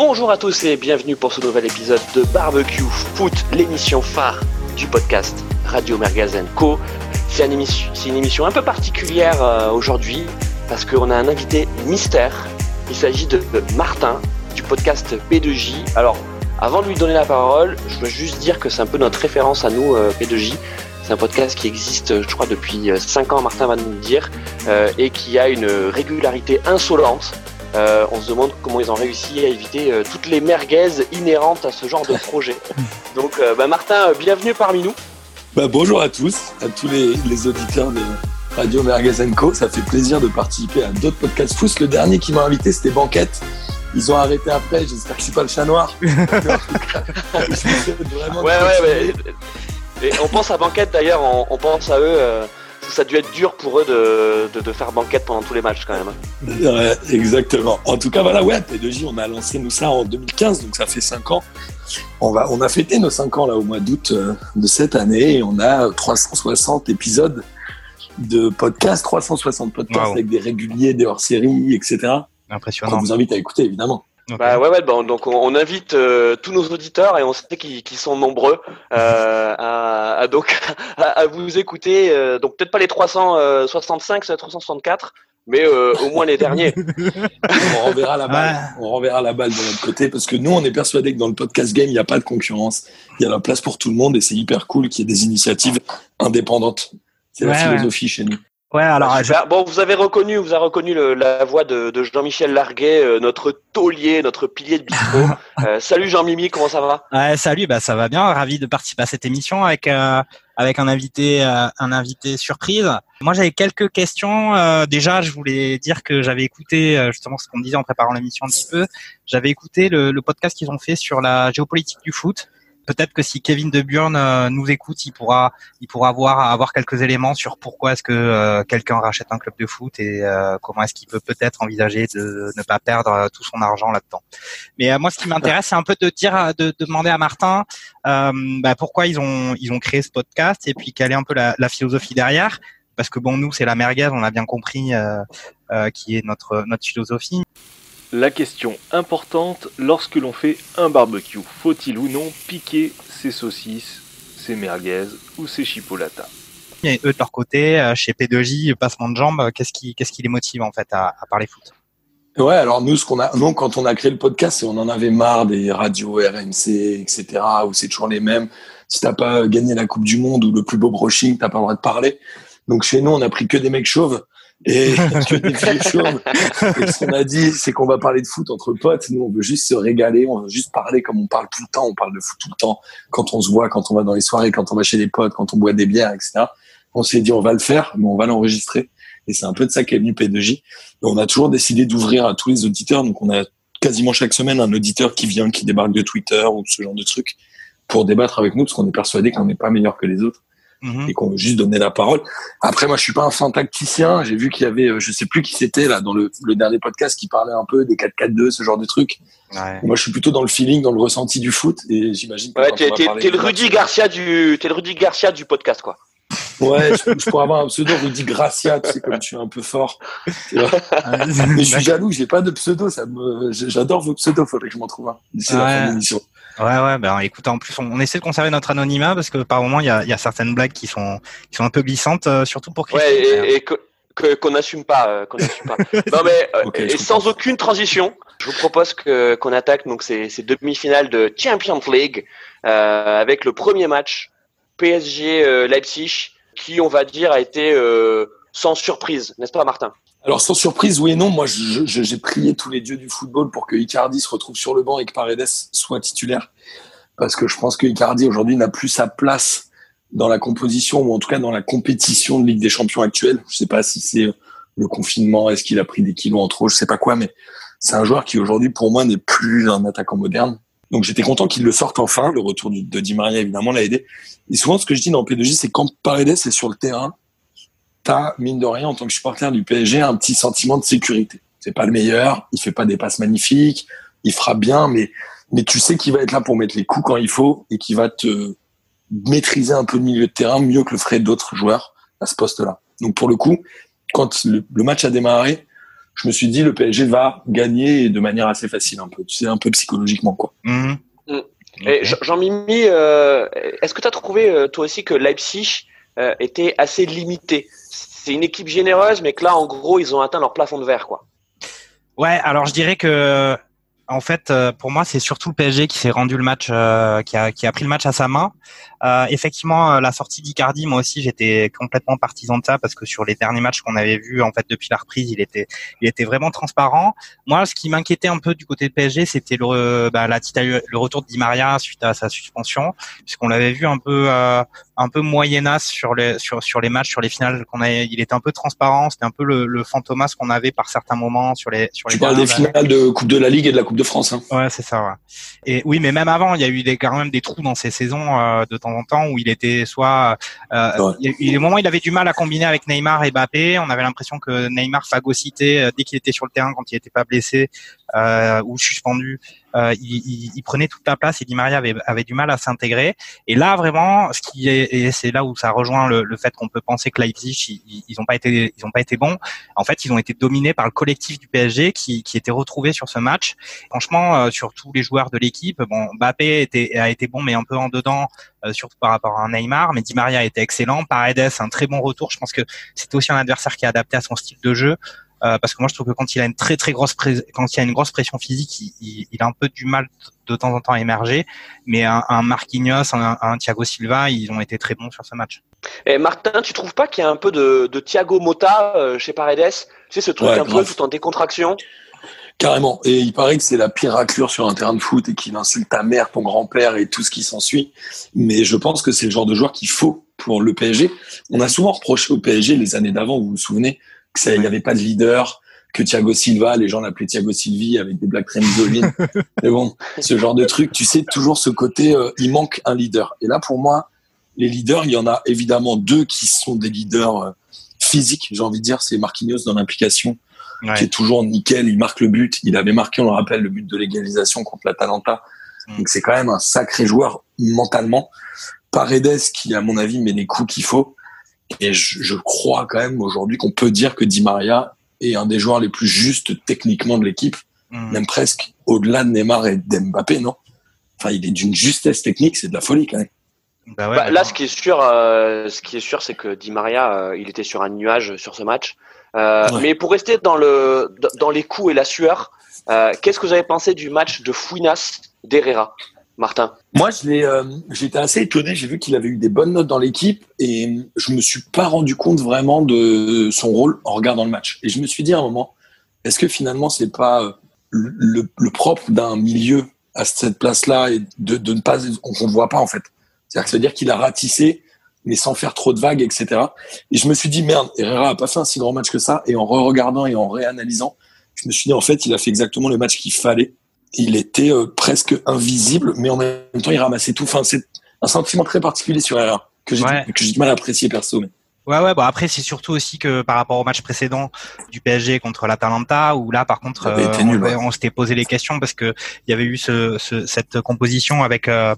Bonjour à tous et bienvenue pour ce nouvel épisode de Barbecue Foot, l'émission phare du podcast Radio Mergazen Co. C'est une, émission, un peu particulière euh, aujourd'hui parce qu'on a un invité mystère. Il s'agit de, Martin du podcast P2J. Alors, avant de lui donner la parole, je veux juste dire que c'est un peu notre référence à nous, euh, P2J. C'est un podcast qui existe, je crois, depuis 5 ans, Martin va nous le dire, euh, et qui a une régularité insolente. Euh, on se demande comment ils ont réussi à éviter euh, toutes les merguez inhérentes à ce genre de projet. Donc, euh, bah, Martin, bienvenue parmi nous. Bah, bonjour à tous, à tous les, les auditeurs de Radio Merguez Co. Ça fait plaisir de participer à d'autres podcasts fous. Le dernier qui m'a invité, c'était Banquette. Ils ont arrêté après, j'espère que je suis pas le chat noir. Je vraiment Ouais, ouais, continuer. ouais. Et on pense à Banquette d'ailleurs, on, on pense à eux. Ça a dû être dur pour eux de, de, de faire Banquette pendant tous les matchs quand même. Ouais, exactement. En tout cas, voilà, ouais, P2J, on a lancé nous ça en 2015, donc ça fait 5 ans. On, va, on a fêté nos 5 ans là au mois d'août euh, de cette année et on a 360 épisodes de podcasts, 360 podcasts Wow. avec des réguliers, des hors-séries, etc. On Impressionnant. vous invite à écouter, évidemment. Ok. Bah ouais, ouais, bon, donc on, on invite euh, tous nos auditeurs et on sait qu'ils qu'ils sont nombreux euh, à, à donc à, à vous écouter. euh, donc peut-être pas les 365, c'est 364, mais euh, au moins les derniers. On renverra la balle. On renverra la balle de notre côté parce que nous, on est persuadés que dans le podcast game, il n'y a pas de concurrence. Il y a la place pour tout le monde et c'est hyper cool qu'il y ait des initiatives indépendantes. C'est la Ouais, philosophie chez nous. Ouais, alors Bah, je- super. Bon, vous avez reconnu, vous avez reconnu le- la voix de, de Jean-Michel Larguet, euh, notre taulier, notre pilier de bistrot. Euh, salut Jean-Mimi, comment ça va? Ouais, salut, bah ça va bien, ravi de participer à cette émission avec euh, avec un invité euh, un invité surprise. Moi, j'avais quelques questions. Euh, déjà, je voulais dire que j'avais écouté euh, justement ce qu'on disait en préparant l'émission un petit peu. J'avais écouté le, le podcast qu'ils ont fait sur la géopolitique du foot. Peut-être que si Kevin De euh, nous écoute, il pourra il pourra avoir avoir quelques éléments sur pourquoi est-ce que euh, quelqu'un rachète un club de foot et euh, comment est-ce qu'il peut peut-être envisager de ne pas perdre tout son argent là-dedans. Mais moi, ce qui m'intéresse, c'est un peu de dire, de, de demander à Martin bah, pourquoi ils ont ils ont créé ce podcast et puis quelle est un peu la, la philosophie derrière. Parce que bon, nous, c'est la merguez, on a bien compris euh, euh, qui est notre notre philosophie. La question importante lorsque l'on fait un barbecue, faut-il ou non piquer ses saucisses, ses merguez ou ses chipolatas Et eux de leur côté, euh, chez P2J, passement de jambes, euh, qu'est-ce qui qu'est-ce qui les motive en fait à, à parler foot? Ouais, alors nous, ce qu'on a, nous, quand on a créé le podcast, on en avait marre des radios RMC, etc., où c'est toujours les mêmes. Si t'as pas gagné la Coupe du Monde ou le plus beau brushing, t'as pas le droit de parler. Donc chez nous, on a pris que des mecs chauves et que des filles chauves. Et ce qu'on a dit, c'est qu'on va parler de foot entre potes. Nous, on veut juste se régaler, on veut juste parler comme on parle tout le temps. On parle de foot tout le temps. Quand on se voit, quand on va dans les soirées, quand on va chez les potes, quand on boit des bières, etc. On s'est dit, on va le faire, mais on va l'enregistrer. Et c'est un peu de ça qu'est venu P2J. Et on a toujours décidé d'ouvrir à tous les auditeurs. Donc, on a quasiment chaque semaine un auditeur qui vient, qui débarque de Twitter ou ce genre de trucs pour débattre avec nous parce qu'on est persuadé qu'on n'est pas meilleur que les autres Mhm. et qu'on veut juste donner la parole. Après, moi, je suis pas un fin tacticien. J'ai vu qu'il y avait, euh, je sais plus qui c'était là dans le, le dernier podcast qui parlait un peu des 4-4-2, ce genre de trucs. Ouais. Moi, je suis plutôt dans le feeling, dans le ressenti du foot et j'imagine que Ouais, t'es le Rudy Garcia du, t'es le Rudy Garcia du podcast quoi. Ouais, je, je pourrais avoir un pseudo Rudy Gracia, tu sais, comme tu es un peu fort. Mais je suis jaloux, j'ai pas de pseudo, ça me, j'adore vos pseudos, faudrait que je m'en trouve un. d'ici la fin Ouais. de l'émission. Ouais, ouais, ben écoute, en plus, on, on essaie de conserver notre anonymat parce que par moment, il y a, il y a certaines blagues qui sont, qui sont un peu glissantes, euh, surtout pour Christine. Ouais, et, que- qu'on n'assume pas, euh, qu'on n'assume pas. Non mais euh, et comprends. sans aucune transition, je vous propose que qu'on attaque donc ces, ces demi-finales de Champions League euh, avec le premier match PSG euh, Leipzig qui on va dire a été euh, sans surprise, n'est-ce pas Martin? Alors, sans surprise, oui et non, moi, j'ai prié tous les dieux du football pour que Icardi se retrouve sur le banc et que Paredes soit titulaire. Parce que je pense que Icardi, aujourd'hui, n'a plus sa place dans la composition ou en tout cas dans la compétition de Ligue des Champions actuelle. Je sais pas si c'est le confinement, est-ce qu'il a pris des kilos en trop, je sais pas quoi, mais c'est un joueur qui aujourd'hui, pour moi, n'est plus un attaquant moderne. Donc j'étais content qu'il le sorte enfin. Le retour de Di Maria, évidemment, l'a aidé. Et souvent, ce que je dis dans P2J, c'est quand Paredes est sur le terrain, t'as, mine de rien, en tant que supporter du PSG, un petit sentiment de sécurité. C'est pas le meilleur, il fait pas des passes magnifiques, il frappe bien, mais, mais tu sais qu'il va être là pour mettre les coups quand il faut et qu'il va te maîtriser un peu le milieu de terrain mieux que le feraient d'autres joueurs à ce poste-là. Donc pour le coup, quand le, le match a démarré, je me suis dit le PSG va gagner de manière assez facile un peu, tu sais, un peu psychologiquement quoi. Mhm. Et Jean- Jean-Mimi, euh, est-ce que tu as trouvé euh, toi aussi que Leipzig euh, était assez limité C'est une équipe généreuse, mais que là, en gros, ils ont atteint leur plafond de verre, quoi. Ouais, alors je dirais que en fait, euh, pour moi, c'est surtout PSG qui s'est rendu le match, euh, qui, a, pris le match à sa main. Euh, effectivement, euh, la sortie d'Icardi, moi aussi, j'étais complètement partisan de ça parce que sur les derniers matchs qu'on avait vus, en fait, depuis la reprise, il était, il était vraiment transparent. Moi, ce qui m'inquiétait un peu du côté de PSG, c'était le, bah, la, le retour de Di Maria suite à sa suspension, puisqu'on l'avait vu un peu, euh, un peu moyennasse sur les, sur, sur les matchs, sur les finales qu'on a. Il était un peu transparent. C'était un peu le, le fantomas qu'on avait par certains moments sur les, sur les. Tu parles des finales de Coupe de la Ligue et de la Coupe de France. Hein. Ouais, c'est ça. Ouais. Et oui, mais même avant, il y a eu des, quand même des trous dans ces saisons euh, de temps en temps où il était soit euh, Ouais. il y a eu des moments où il avait du mal à combiner avec Neymar et Mbappé. On avait l'impression que Neymar phagocytait euh, dès qu'il était sur le terrain quand il n'était pas blessé euh, ou suspendu. Euh, il, il- il prenait toute la place et Di Maria avait, avait du mal à s'intégrer. Et là, vraiment, ce qui est, et c'est là où ça rejoint le, le fait qu'on peut penser que Leipzig, ils, ils ont pas été, ils ont pas été bons. En fait, ils ont été dominés par le collectif du PSG qui, qui était retrouvé sur ce match. Franchement, euh, sur tous les joueurs de l'équipe, bon, Mbappé était, a été bon, mais un peu en dedans, euh, surtout par rapport à Neymar. Mais Di Maria était excellent. Paredes, un très bon retour. Je pense que c'était aussi un adversaire qui est adapté à son style de jeu. Euh, parce que moi, je trouve que quand il a une très très grosse quand il y a une grosse pression physique, il, il- il a un peu du mal de temps en temps à émerger. Mais un, un Marquinhos, un, un Thiago Silva, ils ont été très bons sur ce match. Et Martin, tu trouves pas qu'il y a un peu de, de Thiago Motta euh, chez Paredes? Tu sais, ce truc Ouais, un peu tout en décontraction? Carrément. Et il paraît que c'est la pire raclure sur un terrain de foot et qu'il insulte ta mère, ton grand-père et tout ce qui s'ensuit. Mais je pense que c'est le genre de joueur qu'il faut pour le PSG. On a souvent reproché au PSG les années d'avant, vous vous souvenez, il n'y avait pas de leader, que Thiago Silva, les gens l'appelaient Thiago Silvi avec des blagues très misogynes. Mais bon, ce genre de truc, tu sais, toujours ce côté, euh, il manque un leader. Et là, pour moi, les leaders, il y en a évidemment deux qui sont des leaders euh, physiques, j'ai envie de dire, c'est Marquinhos dans l'implication Ouais. qui est toujours nickel. Il marque le but. Il avait marqué, on le rappelle, le but de l'égalisation contre l'Atalanta. Mm. Donc c'est quand même un sacré joueur mentalement. Paredes qui, à mon avis, met les coups qu'il faut. Et je, je crois quand même aujourd'hui qu'on peut dire que Di Maria est un des joueurs les plus justes techniquement de l'équipe, Mm. même presque au-delà de Neymar et d'Mbappé, non? Enfin, il est d'une justesse technique, c'est de la folie quand même. Bah ouais, Bah, là, ce qui est sûr, euh, ce qui est sûr, c'est que Di Maria, euh, il était sur un nuage sur ce match. Euh, Ouais. Mais pour rester dans le dans les coups et la sueur, euh, qu'est-ce que vous avez pensé du match de Fouinas d'Herrera, Martin Moi, euh, j'étais assez étonné. J'ai vu qu'il avait eu des bonnes notes dans l'équipe et je me suis pas rendu compte vraiment de son rôle en regardant le match. Et je me suis dit à un moment, est-ce que finalement c'est pas euh, le, propre d'un milieu à cette place-là et de, ne pas qu'on ne voit pas en fait? C'est-à-dire qu'il a ratissé mais sans faire trop de vagues, etc. Et je me suis dit merde, Herrera a pas fait un si grand match que ça. Et en re-regardant et en réanalysant, je me suis dit en fait il a fait exactement le match qu'il fallait il était euh, presque invisible, mais en même temps, il ramassait tout. Enfin, c'est un sentiment très particulier sur Herrera que j'ai Ouais. que j'ai du mal à apprécier perso. Mais... Ouais, ouais, bon après c'est surtout aussi que par rapport au match précédent du PSG contre l'Atalanta, où là par contre avait euh, nul, on, ouais. on s'était posé les questions parce que il y avait eu ce, ce- cette composition avec euh,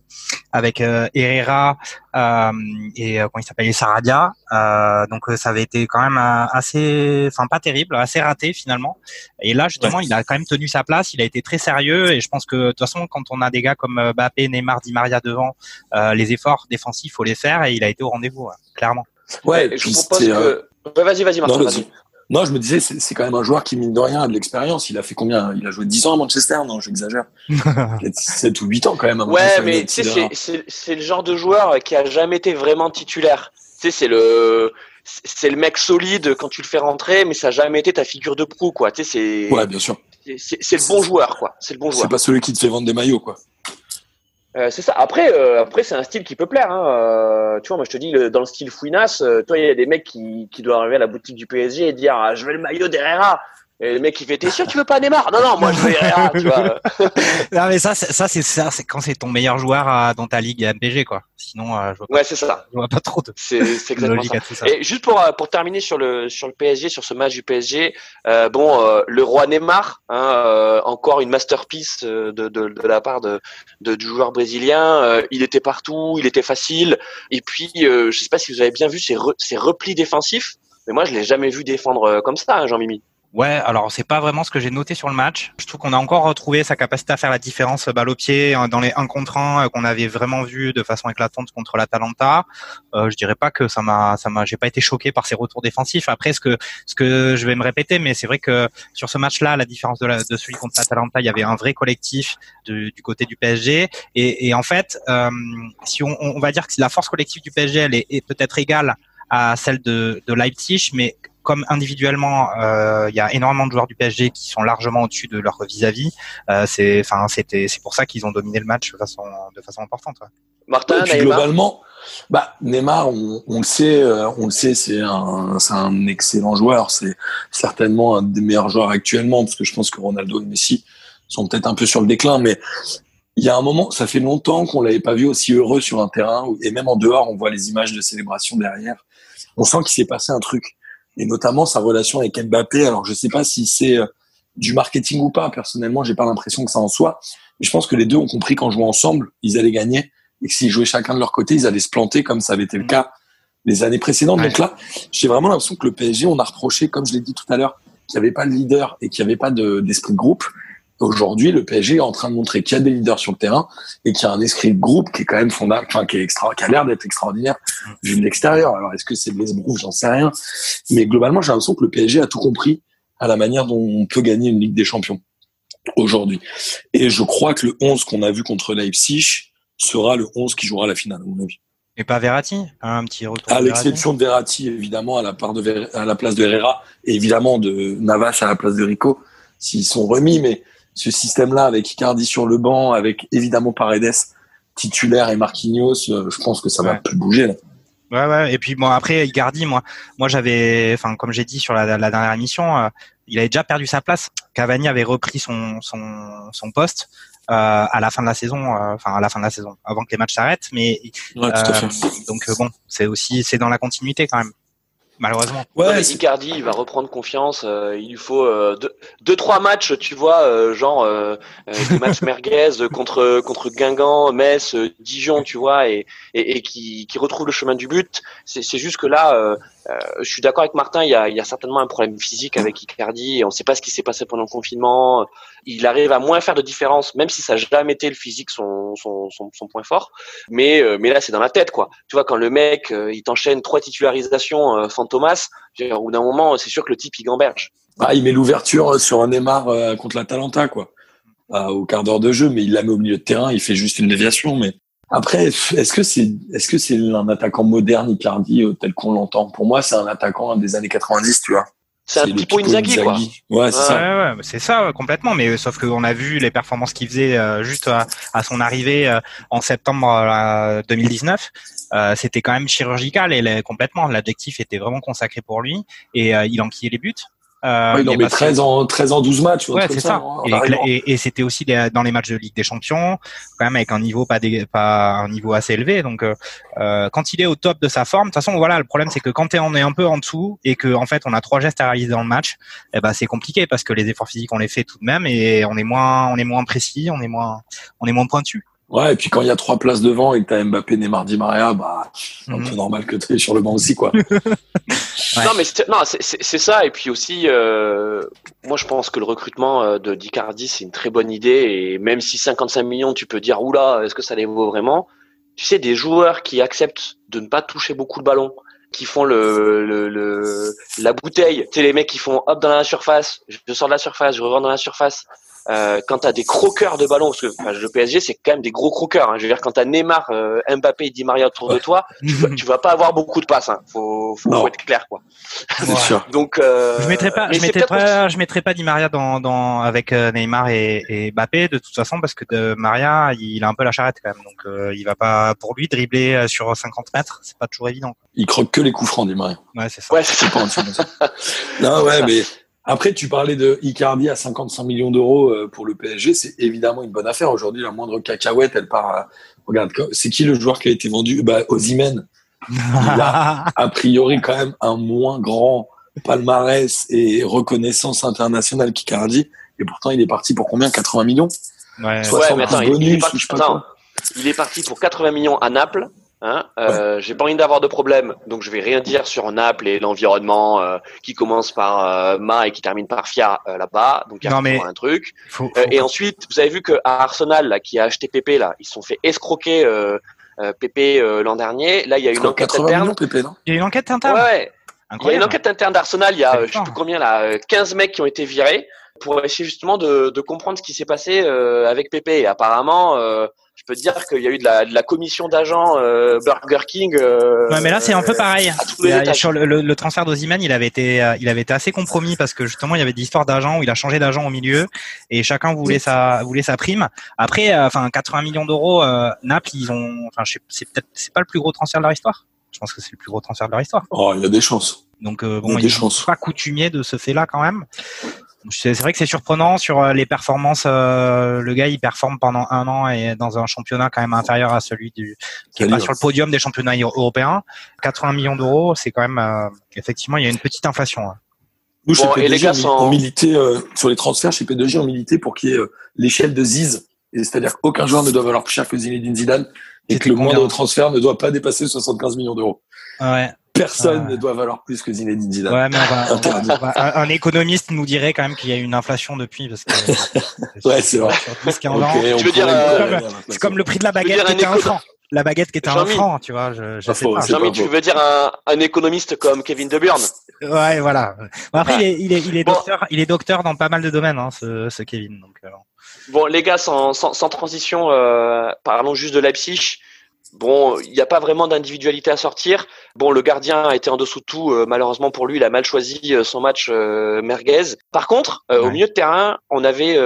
avec euh, Herrera euh, et euh, comment il s'appelle et Saradia, euh, donc ça avait été quand même assez, enfin pas terrible, assez raté finalement. Et là justement Ouais. il a quand même tenu sa place, il a été très sérieux et je pense que de toute façon quand on a des gars comme Mbappé, Neymar, Di Maria devant, euh, les efforts défensifs faut les faire et il a été au rendez-vous ouais, clairement. Ouais, Et je vous propose euh, que. Ouais, vas-y, vas-y, Martin. non, vas-y. vas-y. Non, je me disais, c'est c'est quand même un joueur qui, mine de rien, a de l'expérience. Il a fait combien? Il a joué 10 ans à Manchester? Non, j'exagère. Peut-être 7 ou 8 ans quand même. à Ouais, mais tu sais, c'est- c'est c'est le genre de joueur qui a jamais été vraiment titulaire. Tu sais, c'est le c'est le mec solide quand tu le fais rentrer, mais ça a jamais été ta figure de proue, quoi. Tu sais, c'est Ouais, bien sûr. c'est- c'est c'est le bon joueur, quoi. C'est le bon C'est joueur. pas celui qui te fait vendre des maillots, quoi. Euh, c'est ça. Après, euh, après c'est un style qui peut plaire. Hein. Euh, tu vois, moi je te dis, dans le style Fouinas, euh, toi, il y a des mecs qui, qui doivent arriver à la boutique du PSG et dire, ah, je veux le maillot d'Herrera. Et le mec il fait, t'es sûr tu veux pas Neymar? Non, non, moi je veux Herrera. tu vois. non mais ça, ça c'est ça, c'est quand c'est ton meilleur joueur euh, dans ta ligue MPG quoi. Sinon, euh, je, vois pas, Ouais, c'est ça. je vois pas trop de C'est c'est exactement ça. Et juste pour euh, pour terminer sur le sur le PSG, sur ce match du PSG, euh, bon, euh, le roi Neymar, hein, euh, encore une masterpiece de, de, de la part de, de du joueur brésilien. Euh, il était partout, il était facile. Et puis, euh, je sais pas si vous avez bien vu ses re- ses replis défensifs, mais moi je l'ai jamais vu défendre comme ça, hein, Jean-Mimi. Ouais, alors c'est pas vraiment ce que j'ai noté sur le match. Je trouve qu'on a encore retrouvé sa capacité à faire la différence balle au pied hein, dans les 1 contre 1 euh, qu'on avait vraiment vu de façon éclatante contre l'Atalanta. Euh, je dirais pas que ça m'a ça m'a j'ai pas été choqué par ses retours défensifs. Après ce que ce que je vais me répéter mais c'est vrai que sur ce match-là, la différence de, de celui contre l'Atalanta, il y avait un vrai collectif du côté du PSG et, et en fait, euh, si on, on, va dire que la force collective du PSG elle est, est peut-être égale à celle de, de Leipzig, mais comme individuellement, euh, il y a énormément de joueurs du PSG qui sont largement au-dessus de leur vis-à-vis. Euh, c'est, enfin, c'était, c'est pour ça qu'ils ont dominé le match de façon, de façon importante. Ouais. Martin, puis, globalement, bah Neymar, on, on, le sait, euh, on le sait, c'est un, c'est un excellent joueur. C'est certainement un des meilleurs joueurs actuellement, parce que je pense que Ronaldo et Messi sont peut-être un peu sur le déclin, mais il y a un moment, ça fait longtemps qu'on l'avait pas vu aussi heureux sur un terrain, et même en dehors, on voit les images de célébration derrière. On sent qu'il s'est passé un truc et notamment sa relation avec Mbappé. Alors je sais pas si c'est euh, du marketing ou pas. Personnellement, j'ai pas l'impression que ça en soit. Mais je pense que les deux ont compris qu'en jouant ensemble, ils allaient gagner et que s'ils jouaient chacun de leur côté, ils allaient se planter comme ça avait été le cas les années précédentes. Donc là, j'ai vraiment l'impression que le PSG, on a reproché, comme je l'ai dit tout à l'heure, qu'il n'y avait pas de leader et qu'il n'y avait pas d'esprit de, groupe. Aujourd'hui, le PSG est en train de montrer qu'il y a des leaders sur le terrain et qu'il y a un esprit de groupe qui est quand même fondamental, enfin, qui est extra, qui a l'air d'être extraordinaire vu de l'extérieur. Alors, est-ce que c'est de l'esbrouf? J'en sais rien. Mais globalement, j'ai l'impression que le PSG a tout compris à la manière dont on peut gagner une Ligue des Champions aujourd'hui. Et je crois que le 11 qu'on a vu contre Leipzig sera le 11 qui jouera la finale, à mon avis. Et pas Verratti Un petit retour. À l'exception de Verratti, évidemment, à la, part de à la place de Herrera, et évidemment de Navas à la place de Rico, s'ils sont remis. Mais ce système-là avec Icardi sur le banc, avec évidemment Paredes titulaire et Marquinhos, euh, je pense que ça va plus bouger là. Ouais, ouais. Et puis bon après Icardi, moi, moi j'avais, enfin comme j'ai dit sur la, la dernière émission, euh, il avait déjà perdu sa place. Cavani avait repris son son, son poste euh, à la fin de la saison, euh, enfin à la fin de la saison, avant que les matchs s'arrêtent. Mais ouais, donc bon, c'est aussi c'est dans la continuité quand même malheureusement. Ouais, Icardi, il va reprendre confiance. Euh, il lui faut euh, deux, deux, trois matchs, tu vois, euh, genre euh, euh, des matchs merguez contre contre Guingamp, Metz, Dijon, tu vois, et, et, et qui, qui retrouve le chemin du but. C'est juste que là, je suis d'accord avec Martin. Il y a, certainement un problème physique avec Icardi. On ne sait pas ce qui s'est passé pendant le confinement. Il arrive à moins faire de différence, même si ça n'a jamais été le physique son point fort. Mais mais là, c'est dans la tête, quoi. Tu vois, quand le mec il t'enchaîne trois titularisations Thomas, au bout d'un moment, c'est sûr que le type, il gamberge. Ah, il met l'ouverture sur un Neymar euh, contre l'Atalanta, quoi. Au quart d'heure de jeu, mais il la met au milieu de terrain, il fait juste une déviation. Mais après, est-ce que c'est est-ce que c'est un attaquant moderne, Icardi, euh, tel qu'on l'entend? Pour moi, c'est un attaquant des années 90, tu vois. C'est un petit peu Inzaghi, quoi. Ouais, c'est ça. Ouais, c'est ça, complètement. Mais sauf qu'on a vu les performances qu'il faisait euh, juste à, à, son arrivée euh, en septembre euh, 2019. C'était quand même chirurgical et les, complètement. L'adjectif était vraiment consacré pour lui et il enquillait les buts. Euh, oui, non, mais 13 en, 13 en 12 matchs. Ouais, c'est ça. Hein, et, et, et c'était aussi des, dans les matchs de Ligue des Champions, quand même avec un niveau pas, des, pas un niveau assez élevé. Donc, euh, quand il est au top de sa forme, de toute façon, voilà, le problème c'est que quand on est un peu en dessous et que en fait on a trois gestes à réaliser dans le match, eh ben c'est compliqué parce que les efforts physiques on les fait tout de même et on est moins, on est moins précis, on est moins, on est moins pointu. Ouais, et puis quand il y a trois places devant et que t'as Mbappé, Neymar, Di Maria, bah, c'est un peu normal que tu es sur le banc aussi, quoi. ouais. Non, mais non, c'est ça. Et puis aussi, euh, moi, je pense que le recrutement euh, de Dicardi, c'est une très bonne idée. Et même si 55 millions, tu peux dire, oula, est-ce que ça les vaut vraiment? Tu sais, des joueurs qui acceptent de ne pas toucher beaucoup le ballon, qui font le, le, le la bouteille. Tu sais, les mecs qui font hop dans la surface, je sors de la surface, je rentre dans la surface. Euh, quand t'as des croqueurs de ballon, parce que enfin, le PSG c'est quand même des gros croqueurs. Hein. Je veux dire, quand t'as Neymar, euh, Mbappé et Di Maria autour de toi, tu, vas, tu vas pas avoir beaucoup de passes. Hein. Faut, faut, faut, être clair, quoi. C'est sûr. Donc, euh, je mettrais pas, je pas, je mettrais pas Di Maria dans, dans avec Neymar et, et Mbappé de toute façon parce que de Maria, il a un peu la charrette quand même. Donc, euh, il va pas pour lui dribbler sur 50 mètres, c'est pas toujours évident. Quoi. Il croque que les coups francs, Di Maria. Ouais, c'est ça. Ouais, c'est pas Non, ouais, mais après, tu parlais de Icardi à 55 millions d'euros euh, pour le PSG. C'est évidemment une bonne affaire. Aujourd'hui, la moindre cacahuète, elle part à... Regarde, c'est qui le joueur qui a été vendu? Bah, Ozymen. Il a a priori quand même un moins grand palmarès et reconnaissance internationale qu'Icardi. Et pourtant, il est parti pour combien? 80 millions? Ouais, ouais mais attends, bonus, il, est parti, attends, il est parti pour 80 millions à Naples Hein euh, J'ai pas envie d'avoir de problème, donc je vais rien dire sur Naples et l'environnement euh, qui commence par euh, Ma et qui termine par Fia euh, là-bas. Donc il y a mais un truc. Faut, faut... et ensuite, vous avez vu que à Arsenal, là, qui a acheté Pépé, là, ils se sont fait escroquer Pépé l'an dernier. Là, il y a une enquête interne. Il y a une enquête interne. Ouais. Il y a une enquête interne d'Arsenal. Il y a, je sais plus combien là, 15 mecs qui ont été virés pour essayer justement de, de comprendre ce qui s'est passé avec Pépé. Et apparemment peux te dire qu'il y a eu de la, de la commission d'agents euh, Burger King. Euh, ouais, mais là c'est un peu pareil. sur le, le, le transfert d'Oziman, il avait été, euh, il avait été assez compromis parce que justement il y avait des histoires d'agents où il a changé d'agent au milieu et chacun voulait sa, voulait sa prime. Après, euh, enfin 80 millions d'euros, Naples, ils ont, enfin c'est peut-être, c'est pas le plus gros transfert de leur histoire. Je pense que c'est le plus gros transfert de leur histoire. Oh, il y a des chances. Donc bon, il sont pas coutumier de ce fait-là quand même. C'est vrai que c'est surprenant sur euh, les performances. Euh, le gars, il performe pendant un an et dans un championnat quand même inférieur à celui du qui est pas sur le podium des championnats européens. 80 millions d'euros, c'est quand même euh, effectivement il y a une petite inflation. Hein. Nous, chez P2J, on, milité sur les transferts chez P2J, on militait pour qu'il y ait l'échelle de Ziz, c'est-à-dire qu'aucun joueur ne doit valoir plus cher que Zinedine Zidane et que le moindre transfert ne doit pas dépasser 75 millions d'euros. Ouais. Personne ne doit valoir plus que Zinedine Zidane. Ouais, mais un, économiste nous dirait quand même qu'il y a eu une inflation depuis. Parce que, ouais, c'est vrai. tu veux dire, euh, c'est comme, le prix de la baguette qui était un franc. La baguette qui était un franc, tu vois. Je, je sais pas. Jean-Mi, tu veux dire un, un, économiste comme Kevin De Bruyne? Ouais, voilà. Bon, après, il est, il est, il est docteur, il est docteur dans pas mal de domaines, hein, ce, ce Kevin. Donc, euh... Bon, les gars, sans, sans, sans transition, euh, parlons juste de Leipzig. Bon, il n'y a pas vraiment d'individualité à sortir. Bon, le gardien a été en dessous de tout. Euh, malheureusement pour lui, il a mal choisi euh, son match euh, merguez. Par contre, au milieu de terrain, on avait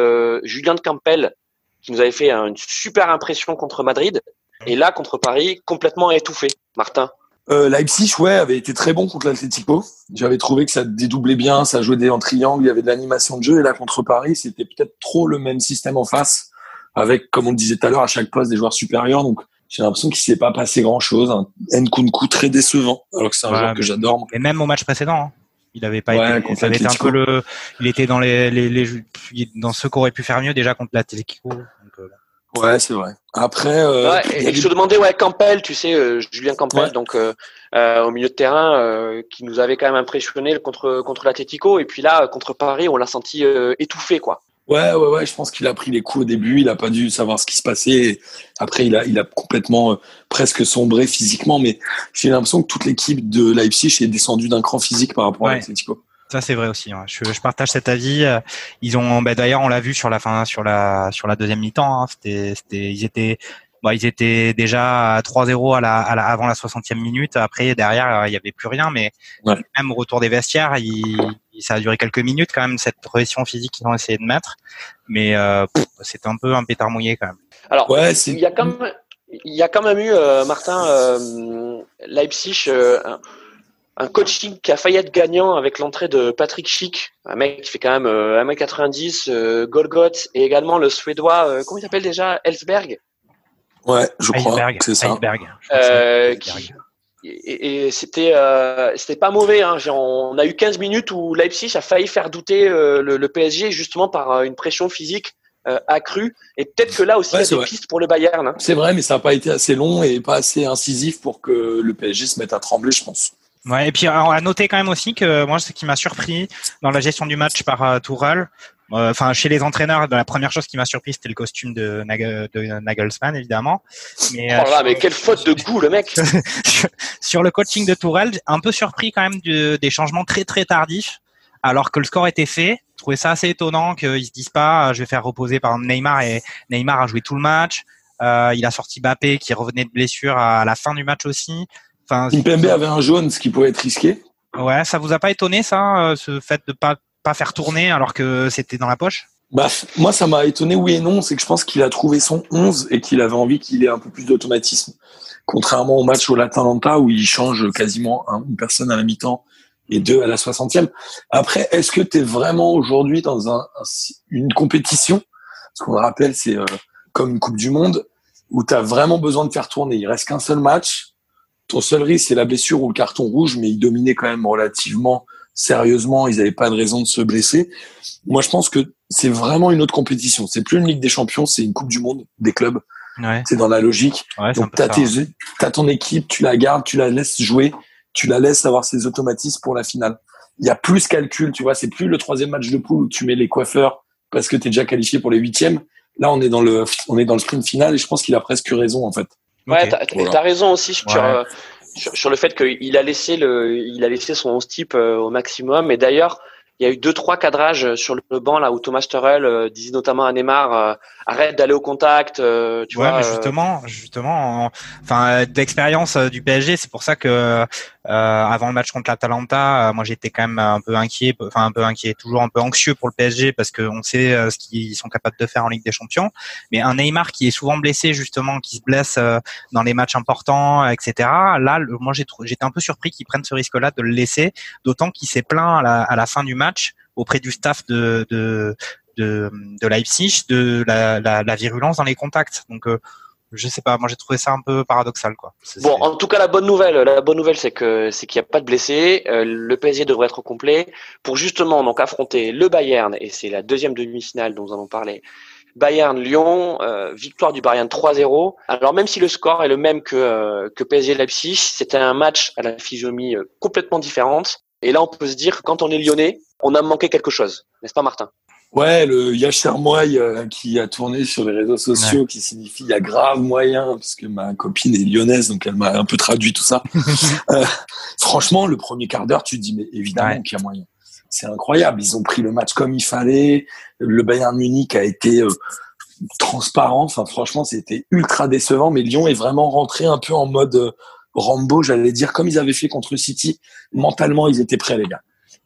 Julien de Campbell qui nous avait fait une super impression contre Madrid. Et là, contre Paris, complètement étouffé. Martin Leipzig, ouais, avait été très bon contre l'Atlético. J'avais trouvé que ça dédoublait bien, ça jouait en triangle, il y avait de l'animation de jeu. Et là, contre Paris, c'était peut-être trop le même système en face, avec, comme on le disait tout à l'heure, à chaque poste des joueurs supérieurs. Donc, j'ai l'impression qu'il s'est pas passé grand chose. Un Nkunku très décevant, alors que c'est un joueur que j'adore. Et même au match précédent, hein. il avait pas été, ça avait été un peu le, il était dans les, les, les, dans ceux qui auraient pu faire mieux déjà contre l'Atlético. Euh, ouais, c'est vrai. Après, euh, ouais, et, je te demandais, ouais, Campbell, tu sais, euh, Julien Campbell, donc euh, euh, au milieu de terrain, euh, qui nous avait quand même impressionné contre contre l'Atlético, et puis là, contre Paris, on l'a senti étouffé, quoi. Ouais, ouais, ouais. Je pense qu'il a pris les coups au début. Il a pas dû savoir ce qui se passait. Après, il a, il a complètement euh, presque sombré physiquement. Mais j'ai l'impression que toute l'équipe de Leipzig est descendue d'un cran physique par rapport à l'Atletico. Ça c'est vrai aussi. Je, je, partage cet avis. Ils ont, bah, d'ailleurs, on l'a vu sur la fin, sur la, sur la deuxième mi-temps. Hein. C'était, c'était, ils étaient, bah, ils étaient déjà à 3-0 à la, à la, avant la 60e minute. Après, derrière, il y avait plus rien. Mais même au retour des vestiaires, il, ça a duré quelques minutes quand même cette pression physique qu'ils ont essayé de mettre, mais euh, c'était un peu un pétard mouillé quand même. Alors, ouais, il y a quand même, il y a quand même eu euh, Martin euh, Leipzig. Euh, un, coaching qui a failli être gagnant avec l'entrée de Patrick Schick, un mec qui fait quand même 1m90, euh, Golgoth, et également le Suédois, comment il s'appelle déjà, Ellsberg Ouais, je crois, c'est ça. qui, et, c'était euh, c'était pas mauvais. Hein. On a eu 15 minutes où Leipzig a failli faire douter euh, le, PSG justement par euh, une pression physique euh, accrue. Et peut-être que là aussi, il y a des pistes pour le Bayern. Hein. C'est vrai, mais ça n'a pas été assez long et pas assez incisif pour que le PSG se mette à trembler, je pense. Ouais, et puis on a noté quand même aussi que moi, ce qui m'a surpris dans la gestion du match par euh, Tourelle, euh, enfin chez les entraîneurs, la première chose qui m'a surpris, c'était le costume de, de Nagelsmann, évidemment. Mais, oh là, mais quelle faute de goût, le mec Sur le coaching de Tourelle, un peu surpris quand même des changements très très tardifs, alors que le score était fait. Je trouvais ça assez étonnant qu'ils se disent pas, je vais faire reposer par exemple Neymar et Neymar a joué tout le match. Euh, il a sorti Bappé qui revenait de blessure à la fin du match aussi. Enfin, Kimpembe avait un jaune, ce qui pouvait être risqué. Ouais, ça vous a pas étonné ça, euh, ce fait de pas pas faire tourner alors que c'était dans la poche bah, moi, ça m'a étonné, oui et non. C'est que je pense qu'il a trouvé son 11 et qu'il avait envie qu'il ait un peu plus d'automatisme. Contrairement au match au Latalanta où il change quasiment une personne à la mi-temps et deux à la 60e. Après, est-ce que tu es vraiment aujourd'hui dans un, une compétition? Ce qu'on rappelle, c'est euh, comme une Coupe du Monde où tu as vraiment besoin de faire tourner. Il reste qu'un seul match. Ton seul risque, c'est la blessure ou le carton rouge, mais il dominait quand même relativement sérieusement. Ils n'avaient pas de raison de se blesser. Moi, je pense que c'est vraiment une autre compétition. C'est plus une Ligue des Champions, c'est une Coupe du Monde des clubs. C'est dans la logique. Donc, t'as, as ton équipe, tu la gardes, tu la laisses jouer, tu la laisses avoir ses automatismes pour la finale. Il y a plus calcul, tu vois. C'est plus le troisième match de poule où tu mets les coiffeurs parce que tu es déjà qualifié pour les huitièmes. Là, on est dans le, on est dans le sprint final et je pense qu'il a presque raison, en fait. Ouais, t'as, raison aussi euh, sur, sur, le fait qu'il a laissé le, il a laissé son 11 type euh, au maximum. Et d'ailleurs, il y a eu deux trois cadrages sur le banc là où Thomas Tuchel euh, disait notamment à Neymar euh, arrête d'aller au contact euh, tu ouais, vois mais justement justement enfin d'expérience du PSG c'est pour ça que avant le match contre l'Atalanta moi j'étais quand même un peu inquiet enfin un peu inquiet toujours un peu anxieux pour le PSG parce qu'on sait ce qu'ils sont capables de faire en Ligue des Champions mais un Neymar qui est souvent blessé justement qui se blesse dans les matchs importants etc là moi j'étais un peu surpris qu'ils prennent ce risque là de le laisser d'autant qu'il s'est plaint à la, à la fin du match match auprès du staff de, de, de, de Leipzig de la, la, la, virulence dans les contacts. Donc, euh, je sais pas, moi j'ai trouvé ça un peu paradoxal, quoi. Bon, en tout cas, la bonne nouvelle, la bonne nouvelle, c'est que c'est qu'il n'y a pas de blessés. Euh, le PSG devrait être complet pour justement donc affronter le Bayern et c'est la deuxième demi-finale dont nous allons parler. Bayern-Lyon, euh, victoire du Bayern 3-0. Alors même si le score est le même que, que PSG-Leipzig, c'était un match à la physionomie complètement différente. Et là, on peut se dire, quand on est lyonnais, on a manqué quelque chose, n'est-ce pas, Martin? Ouais, le Yacher euh, qui a tourné sur les réseaux sociaux, qui signifie il y a grave moyen, parce que ma copine est lyonnaise, donc elle m'a un peu traduit tout ça. euh, franchement, le premier quart d'heure, tu te dis, mais évidemment qu'il y a moyen. C'est incroyable. Ils ont pris le match comme il fallait. Le Bayern Munich a été euh, transparent. Enfin, franchement, c'était ultra décevant. Mais Lyon est vraiment rentré un peu en mode euh, Rambo, j'allais dire, comme ils avaient fait contre City. Mentalement, ils étaient prêts, les gars.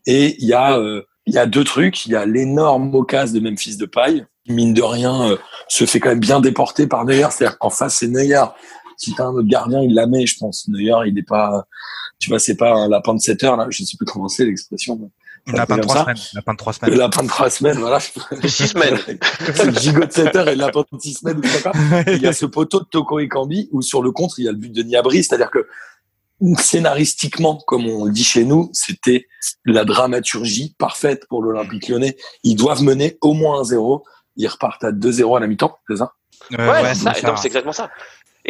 Et il y a euh, il y a deux trucs. Il y a l'énorme occasion de Memphis de paille, qui, mine de rien, euh, se fait quand même bien déporter par Neuer. C'est-à-dire qu'en face, c'est Neuer. Si t'as un autre gardien, il la met, je pense. Neuer, il n'est pas, tu vois, c'est pas un lapin de 7 heures, là. Je sais plus comment c'est l'expression. Le lapin de trois semaines. Lapin de trois semaines. Le lapin de trois semaines, voilà. Six semaines. c'est le gigot de 7 heures et le lapin de six semaines. il y a ce poteau de Toko et Kambi où sur le contre, il y a le but de Niabri. C'est-à-dire que scénaristiquement, comme on dit chez nous, c'était la dramaturgie parfaite pour l'Olympique lyonnais. Ils doivent mener au moins un 0 Ils repartent à 2-0 à la mi-temps, c'est ça Ouais, ouais c'est exactement ça.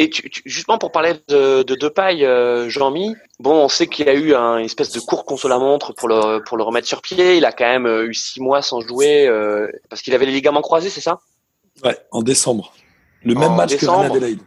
Et justement pour parler de, de Depay, euh, Jean-Mi, bon, on sait qu'il y a eu un espèce de court console la montre pour le pour le remettre sur pied. Il a quand même euh, eu six mois sans jouer euh, parce qu'il avait les ligaments croisés, c'est ça? Ouais, en décembre. Le même match décembre. que Adelaide.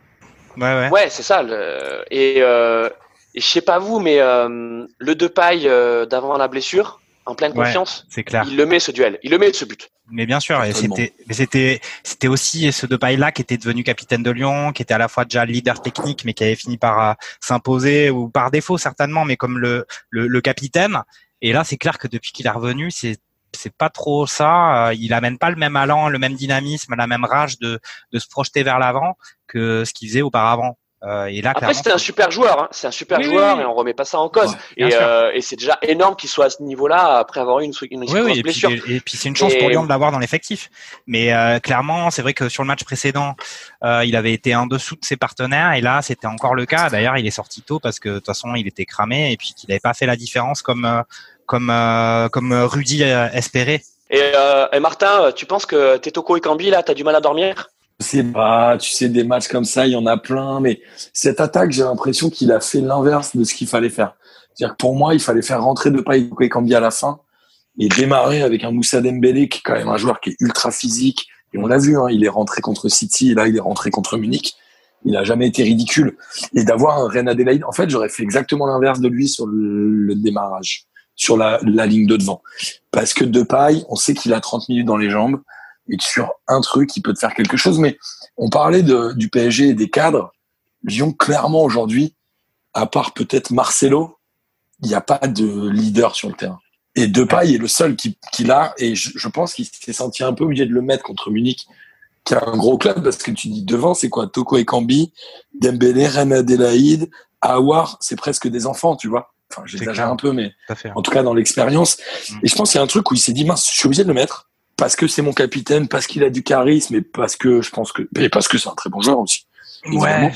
Ouais, ouais. Ouais, c'est ça. Le... Et euh, et je sais pas vous, mais euh, le Depay euh, d'avant la blessure, en pleine confiance, c'est clair. Il le met ce duel, il le met ce but. Mais bien sûr, et c'était, mais c'était, c'était aussi ce Depay là qui était devenu capitaine de Lyon, qui était à la fois déjà le leader technique, mais qui avait fini par euh, s'imposer ou par défaut certainement, mais comme le, le, le capitaine. Et là, c'est clair que depuis qu'il est revenu, c'est c'est pas trop ça. Il amène pas le même allant, le même dynamisme, la même rage de, de se projeter vers l'avant que ce qu'il faisait aupablessure. Euh, et là, Après, c'était un super joueur, hein. c'est un super joueur et on remet pas ça en cause. et, euh, et c'est déjà énorme qu'il soit à ce niveau-là après avoir eu une, une, une oui, blessure. et puis c'est une chance pour Lyon de l'avoir dans l'effectif. Mais euh, clairement, c'est vrai que sur le match précédent, euh, il avait été en dessous de ses partenaires et là, c'était encore le cas. D'ailleurs, il est sorti tôt parce que de toute façon, il était cramé et puis qu'il n'avait pas fait la différence comme euh, comme euh, comme Rudy espérait. Et, et, Martin, tu penses que Tetoko et Cambi là, t'as du mal à dormir? Sais pas, tu sais, des matchs comme ça, il y en a plein, mais cette attaque, j'ai l'impression qu'il a fait l'inverse de ce qu'il fallait faire. C'est-à-dire que pour moi, il fallait faire rentrer de et Cambi à la fin et démarrer avec un Moussa Dembélé qui est quand même un joueur qui est ultra physique. Et on l'a vu, hein, il est rentré contre City et là, il est rentré contre Munich. Il a jamais été ridicule. Et d'avoir un Reine Adelaide, en fait, j'aurais fait exactement l'inverse de lui sur le, démarrage, sur la, la, ligne de devant. Parce que Depay, on sait qu'il a 30 minutes dans les jambes et sur un truc, il peut te faire quelque chose. Mais on parlait de, du PSG et des cadres. Lyon, clairement, aujourd'hui, à part peut-être Marcelo, il n'y a pas de leader sur le terrain. Et Depay est le seul qui, qui l'a. Et je, pense qu'il s'est senti un peu obligé de le mettre contre Munich, qui a un gros club, parce que tu dis devant, c'est quoi? Toko et Kambi, Dembélé, René Adelaide, Awar, c'est presque des enfants, tu vois. Enfin, j'exagère un peu, mais en tout cas dans l'expérience. Mm. Et je pense qu'il y a un truc où il s'est dit, mince, je suis obligé de le mettre parce que c'est mon capitaine, parce qu'il a du charisme et parce que je pense que, et parce que c'est un très bon joueur aussi. Ouais.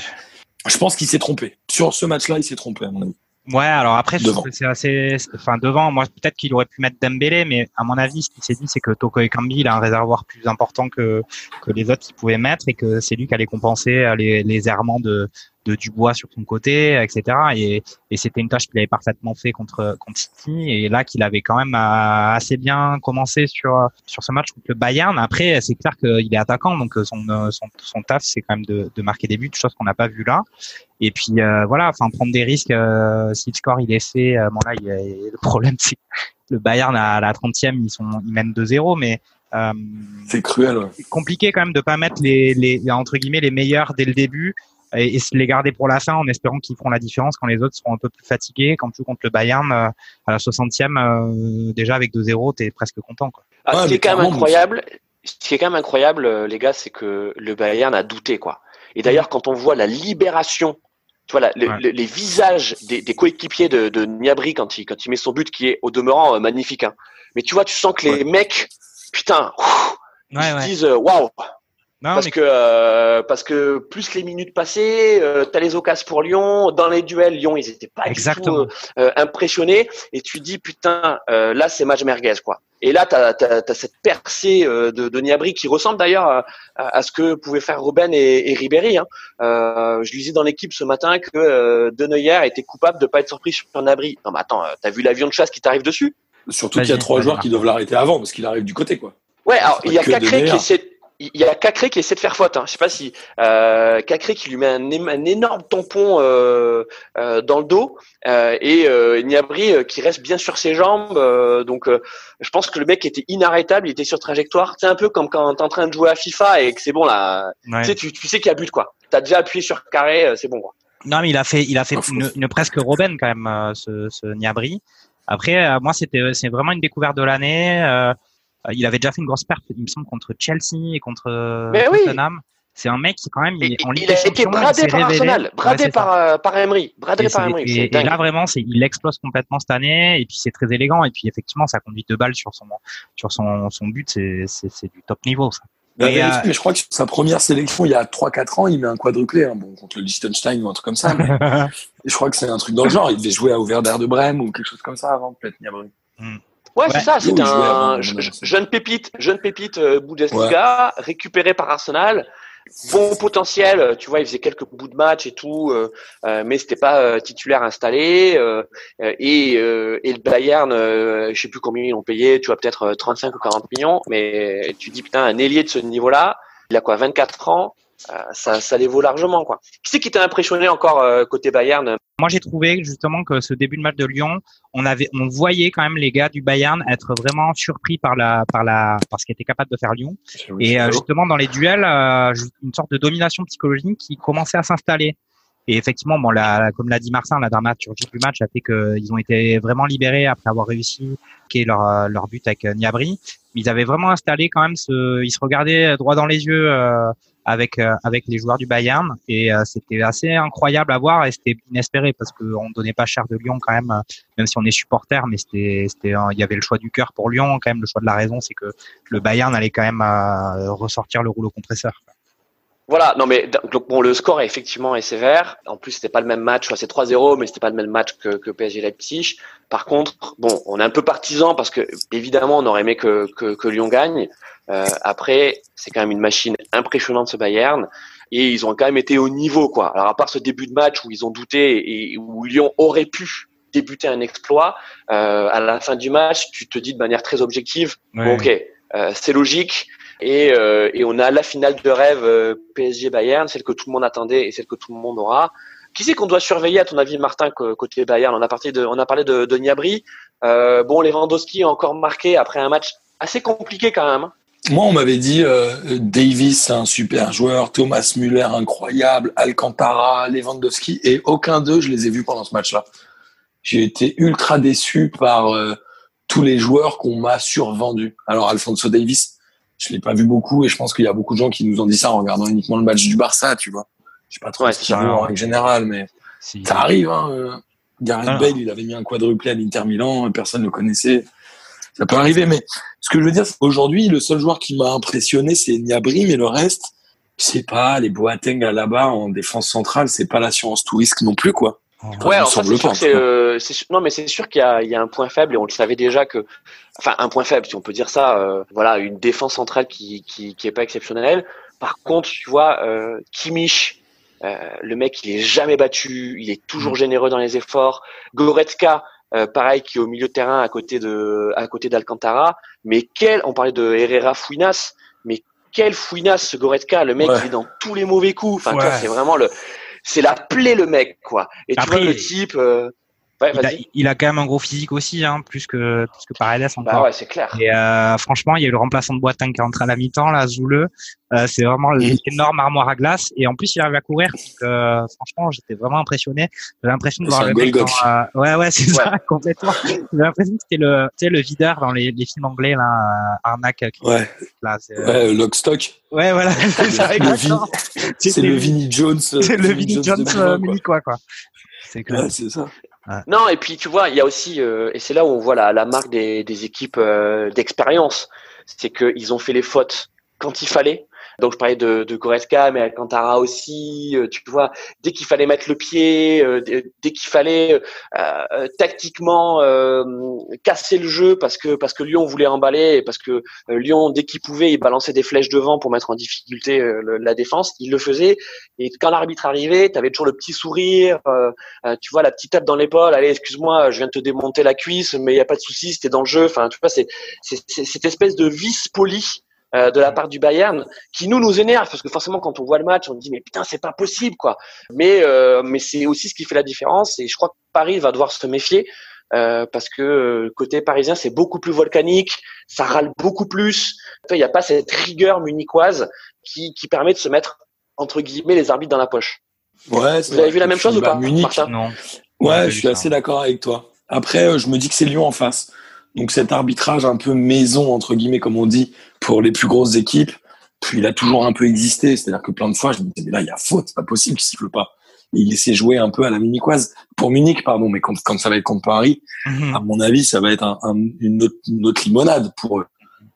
Je pense qu'il s'est trompé. Sur ce match-là, il s'est trompé, à mon avis. Ouais, alors après, c'est assez, enfin devant, moi peut-être qu'il aurait pu mettre Dembélé, mais à mon avis, ce qu'il s'est dit, c'est que Toko Ekambi, il a un réservoir plus important que que les autres qu'il pouvait mettre et que c'est lui qui allait compenser euh, les, les errements de de Dubois sur son côté, etc. Et, et c'était une tâche qu'il avait parfaitement fait contre contre City et là qu'il avait quand même euh, assez bien commencé sur sur ce match contre le Bayern. Après, c'est clair qu'il est attaquant, donc euh, son son, son taf, c'est quand même de, de marquer des buts, chose qu'on n'a pas vu là. Et puis euh, voilà, enfin prendre des risques. Euh, si le score il est fait, euh, bon là, il le problème c'est que le Bayern à la 30e ils sont ils mènent 2-0, mais euh, C'est cruel. ouais. c'est compliqué quand même de pas mettre les, les entre guillemets les meilleurs dès le début et, et se les garder pour la fin en espérant qu'ils feront la différence quand les autres seront un peu plus fatigués. Quand tu joues contre le Bayern euh, à la 60e, euh, déjà avec 2-0, t'es presque content. Quoi. Ah, Ouais, ce qui mais est quand même incroyable, ce qui est quand même incroyable, euh, les gars, c'est que le Bayern a douté, quoi. Et d'ailleurs, quand on voit la libération, tu vois, la- le- Ouais. le- les visages des, des coéquipiers de, de Niabri quand il, quand il met son but, qui est au demeurant euh, magnifique. Hein. Mais tu vois, tu sens que les mecs, putain, ouf, ils se disent, waouh, Non, parce mais que euh, parce que plus les minutes passées, euh, t'as les occasions pour Lyon. Dans les duels, Lyon, ils étaient pas Exactement. du tout euh, euh, impressionnés. Et tu dis putain, euh, là c'est match merguez quoi. Et là t'as t'as, t'as cette percée euh, de, de Niabri qui ressemble d'ailleurs à, à ce que pouvaient faire Ruben et, et Ribéry. Hein. Euh, je lisais dans l'équipe ce matin que euh, De Neuer était coupable de pas être surpris sur Niabri. Non mais attends, euh, t'as vu l'avion de chasse qui t'arrive dessus? Surtout qu'il y a trois joueurs qui doivent l'arrêter avant parce qu'il arrive du côté, quoi. Ouais, alors il y a Cacré qui Neuer. essaie, il y a Cacré qui essaie de faire faute. Hein. Je sais pas si euh, Cacré qui lui met un, énorme tampon euh, euh, dans le dos euh, et euh, Niabri euh, qui reste bien sur ses jambes. euh, donc euh, je pense que le mec était inarrêtable, il était sur trajectoire. C'est un peu comme quand t'es en train de jouer à FIFA et que c'est bon là. ouais. Tu sais, tu, tu sais qu'il y a but quoi. T'as déjà appuyé sur carré, euh, c'est bon quoi. Non, mais il a fait, il a fait une, une presque Robben quand même, euh, ce, ce Niabri. Après, euh, moi, c'était, c'est vraiment une découverte de l'année. Euh, il avait déjà fait une grosse perte, il me semble, contre Chelsea et contre euh, Mais oui. Tottenham. C'est un mec qui quand même, il, Et- en il a été il bradé par révélé. Arsenal, bradé par euh, par Emery, bradé Et, par c'est- Emery. et- C'est et dingue. là vraiment, il explose complètement cette année. Et puis c'est très élégant. Et puis effectivement, sa conduite de balle sur son sur son, son but, c'est, du top niveau. Ça. Mais, Mais, euh, mais je crois que sur sa première sélection, il y a 3-4 ans, il met un quadruplé, hein, bon, contre le Liechtenstein ou un truc comme ça. mais je crois que c'est un truc dans le genre. Il devait jouer à Werder de Brême ou quelque chose comme ça avant, peut-être, Niabri. Ouais, Ouais. c'est ça. Avant, un jeune pépite, jeune pépite euh, Bundesliga, récupéré par Arsenal. Bon potentiel, euh, tu vois, il faisait quelques bouts de match et tout, euh, euh, mais c'était pas euh, titulaire installé. euh, euh, et, euh, et le Bayern, euh, je sais plus combien ils l'ont payé, tu vois, peut-être euh, 35 ou 40 millions, mais tu dis putain, un ailier de ce niveau-là, il a quoi, 24 ans, ça, ça les vaut largement quoi. Qui c'est qui t'a impressionné encore euh, côté Bayern? Moi, j'ai trouvé justement que ce début de match de Lyon, on avait, on voyait quand même les gars du Bayern être vraiment surpris par la, par la, par ce qu'était capable de faire Lyon. Et euh, justement, dans les duels, euh, une sorte de domination psychologique qui commençait à s'installer. Et effectivement, bon, la, comme l'a dit Martin, la dramaturgie du match a fait qu'ils ont été vraiment libérés après avoir réussi qui est leur, euh, leur but avec euh, Niabri. Mais ils avaient vraiment installé quand même ce, ils se regardaient droit dans les yeux euh, avec euh, avec les joueurs du Bayern et euh, c'était assez incroyable à voir et c'était inespéré parce qu'on donnait pas cher de Lyon quand même, euh, même si on est supporter, mais c'était c'était il y avait le choix du cœur pour Lyon quand même, le choix de la raison, c'est que le Bayern allait quand même ressortir le rouleau compresseur. Voilà, non mais donc bon, le score est effectivement est sévère. En plus, c'était pas le même match, c'est 3-0, mais c'était pas le même match que, que PSG Leipzig. Par contre, bon, on est un peu partisan parce que évidemment, on aurait aimé que, que, que Lyon gagne. Euh, après, c'est quand même une machine impressionnante ce Bayern et ils ont quand même été au niveau quoi. Alors à part ce début de match où ils ont douté et où Lyon aurait pu débuter un exploit, euh, à la fin du match, tu te dis de manière très objective, bon, ok, euh, c'est logique. Et, euh, et on a la finale de rêve euh, PSG Bayern, celle que tout le monde attendait et celle que tout le monde aura. Qui c'est qu'on doit surveiller à ton avis, Martin, côté Bayern? On a parlé de, on Niabri. Euh, bon, Lewandowski a encore marqué après un match assez compliqué quand même. hein. Moi, on m'avait dit Davis, un super joueur, Thomas Müller, incroyable, Alcantara, Lewandowski, et aucun d'eux, je les ai vus pendant ce match-là. J'ai été ultra déçu par tous les joueurs qu'on m'a survendus. Alors, Alfonso Davis, je l'ai pas vu beaucoup, et je pense qu'il y a beaucoup de gens qui nous ont dit ça en regardant uniquement le match du Barça, tu vois. Je sais pas trop Ouais, ce c'est qu'il en règle générale, mais Si- ça arrive. Hein, euh, Gareth Ah. Bale, il avait mis un quadruplé à l'Inter Milan, personne ne le connaissait. Ça peut arriver, mais ce que je veux dire, c'est qu'aujourd'hui, le seul joueur qui m'a impressionné, c'est Niabri, mais le reste, je sais pas, les Boateng à là-bas en défense centrale, c'est pas l'assurance tout risque non plus, quoi. Ouais, alors ça, c'est sûr que euh, c'est, non, mais c'est sûr qu'il y a, il y a un point faible et on le savait déjà que, enfin, un point faible, si on peut dire ça, euh, voilà, une défense centrale qui, qui, qui est pas exceptionnelle. Par contre, tu vois, euh, Kimmich, euh, le mec, il est jamais battu, il est toujours mm. généreux dans les efforts. Goretzka, pareil, qui est au milieu de terrain à côté de, à côté d'Alcantara. Mais quel, on parlait de Herrera Fouinas, mais quel Fouinas ce Goretzka, le mec, il est dans tous les mauvais coups. Enfin, c'est vraiment le, c'est la plaie le mec, quoi. Et tu vois le type. Euh, il, a, quand même un gros physique aussi, hein, plus que plus que Paredes encore. Bah ouais, c'est clair. Et euh, franchement, il y a eu le remplaçant de Boateng qui est rentré à la mi-temps, là, Zouleux. Euh, c'est vraiment une énorme armoire à glace. Et en plus, il arrive à courir. Euh, franchement, j'étais vraiment impressionné. J'ai l'impression de voir le mec. Dans, euh, ouais, ouais, c'est ça, complètement. J'ai l'impression que c'était le, tu sais, le videur dans les, les films anglais, là, Arnaque. Ouais. Là, ouais, Lockstock. Ouais, voilà, c'est ça, C'est le Vinnie Jones. C'est le Vinnie Jones, Jones mini, quoi, quoi. C'est clair. Non, et puis tu vois, il y a aussi, euh, et c'est là où on voit la, marque des, des équipes euh, d'expérience, c'est qu'ils ont fait les fautes quand il fallait, donc je parlais de, de Goretzka, mais Alcantara aussi. Euh, tu vois, dès qu'il fallait mettre le pied, euh, dès qu'il fallait euh, tactiquement casser le jeu parce que parce que Lyon voulait emballer et parce que Lyon dès qu'il pouvait, il balançait des flèches devant pour mettre en difficulté la défense. Il le faisait. Et quand l'arbitre arrivait, tu avais toujours le petit sourire, tu vois la petite tape dans l'épaule. Allez, excuse-moi, je viens te démonter la cuisse, mais il y a pas de souci, c'était dans le jeu. Enfin, tu vois, c'est cette espèce de vice poli euh, de la part du Bayern qui nous nous énerve parce que forcément quand on voit le match on dit mais putain c'est pas possible quoi. Mais euh, mais c'est aussi ce qui fait la différence et je crois que Paris va devoir se méfier euh, parce que côté parisien c'est beaucoup plus volcanique ça râle beaucoup plus. Il n'y a pas cette rigueur munichoise qui, qui permet de se mettre entre guillemets les arbitres dans la poche. Ouais vous avez vu la même chose ou pas Munich, non. Ouais je suis assez d'accord avec toi. Après je me dis que c'est Lyon en face donc cet arbitrage un peu maison, entre guillemets, comme on dit, pour les plus grosses équipes, puis il a toujours un peu existé. C'est-à-dire que plein de fois, je me disais, mais là, il y a faute, c'est pas possible qu'il siffle pas. Et il essaie jouer un peu à la munichoise. Pour Munich, pardon, mais quand, quand ça va être contre Paris, mhm. à mon avis, ça va être un, une, autre, une, autre, limonade pour eux.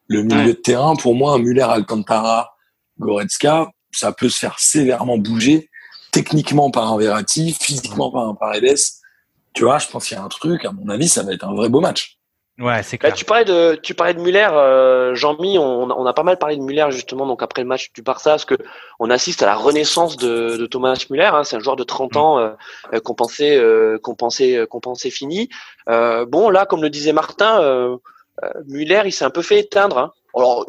Le milieu de terrain, pour moi, Muller, Alcantara, Goretzka, ça peut se faire sévèrement bouger, techniquement par un Verratti, physiquement par un Paredes. Tu vois, je pense qu'il y a un truc, à mon avis, ça va être un vrai beau match. Ouais, c'est clair. tu parlais de, tu parlais de Muller, euh, Jean-Mi. On, on, a pas mal parlé de Muller justement, donc après le match du Barça, parce que on assiste à la renaissance de, de Thomas Muller. Hein, c'est un joueur de 30 ans euh, euh, qu'on pensait, euh, qu'on pensait, euh, qu'on pensait fini. Euh, bon, là, comme le disait Martin, Muller, il s'est un peu fait éteindre. Hein. Alors,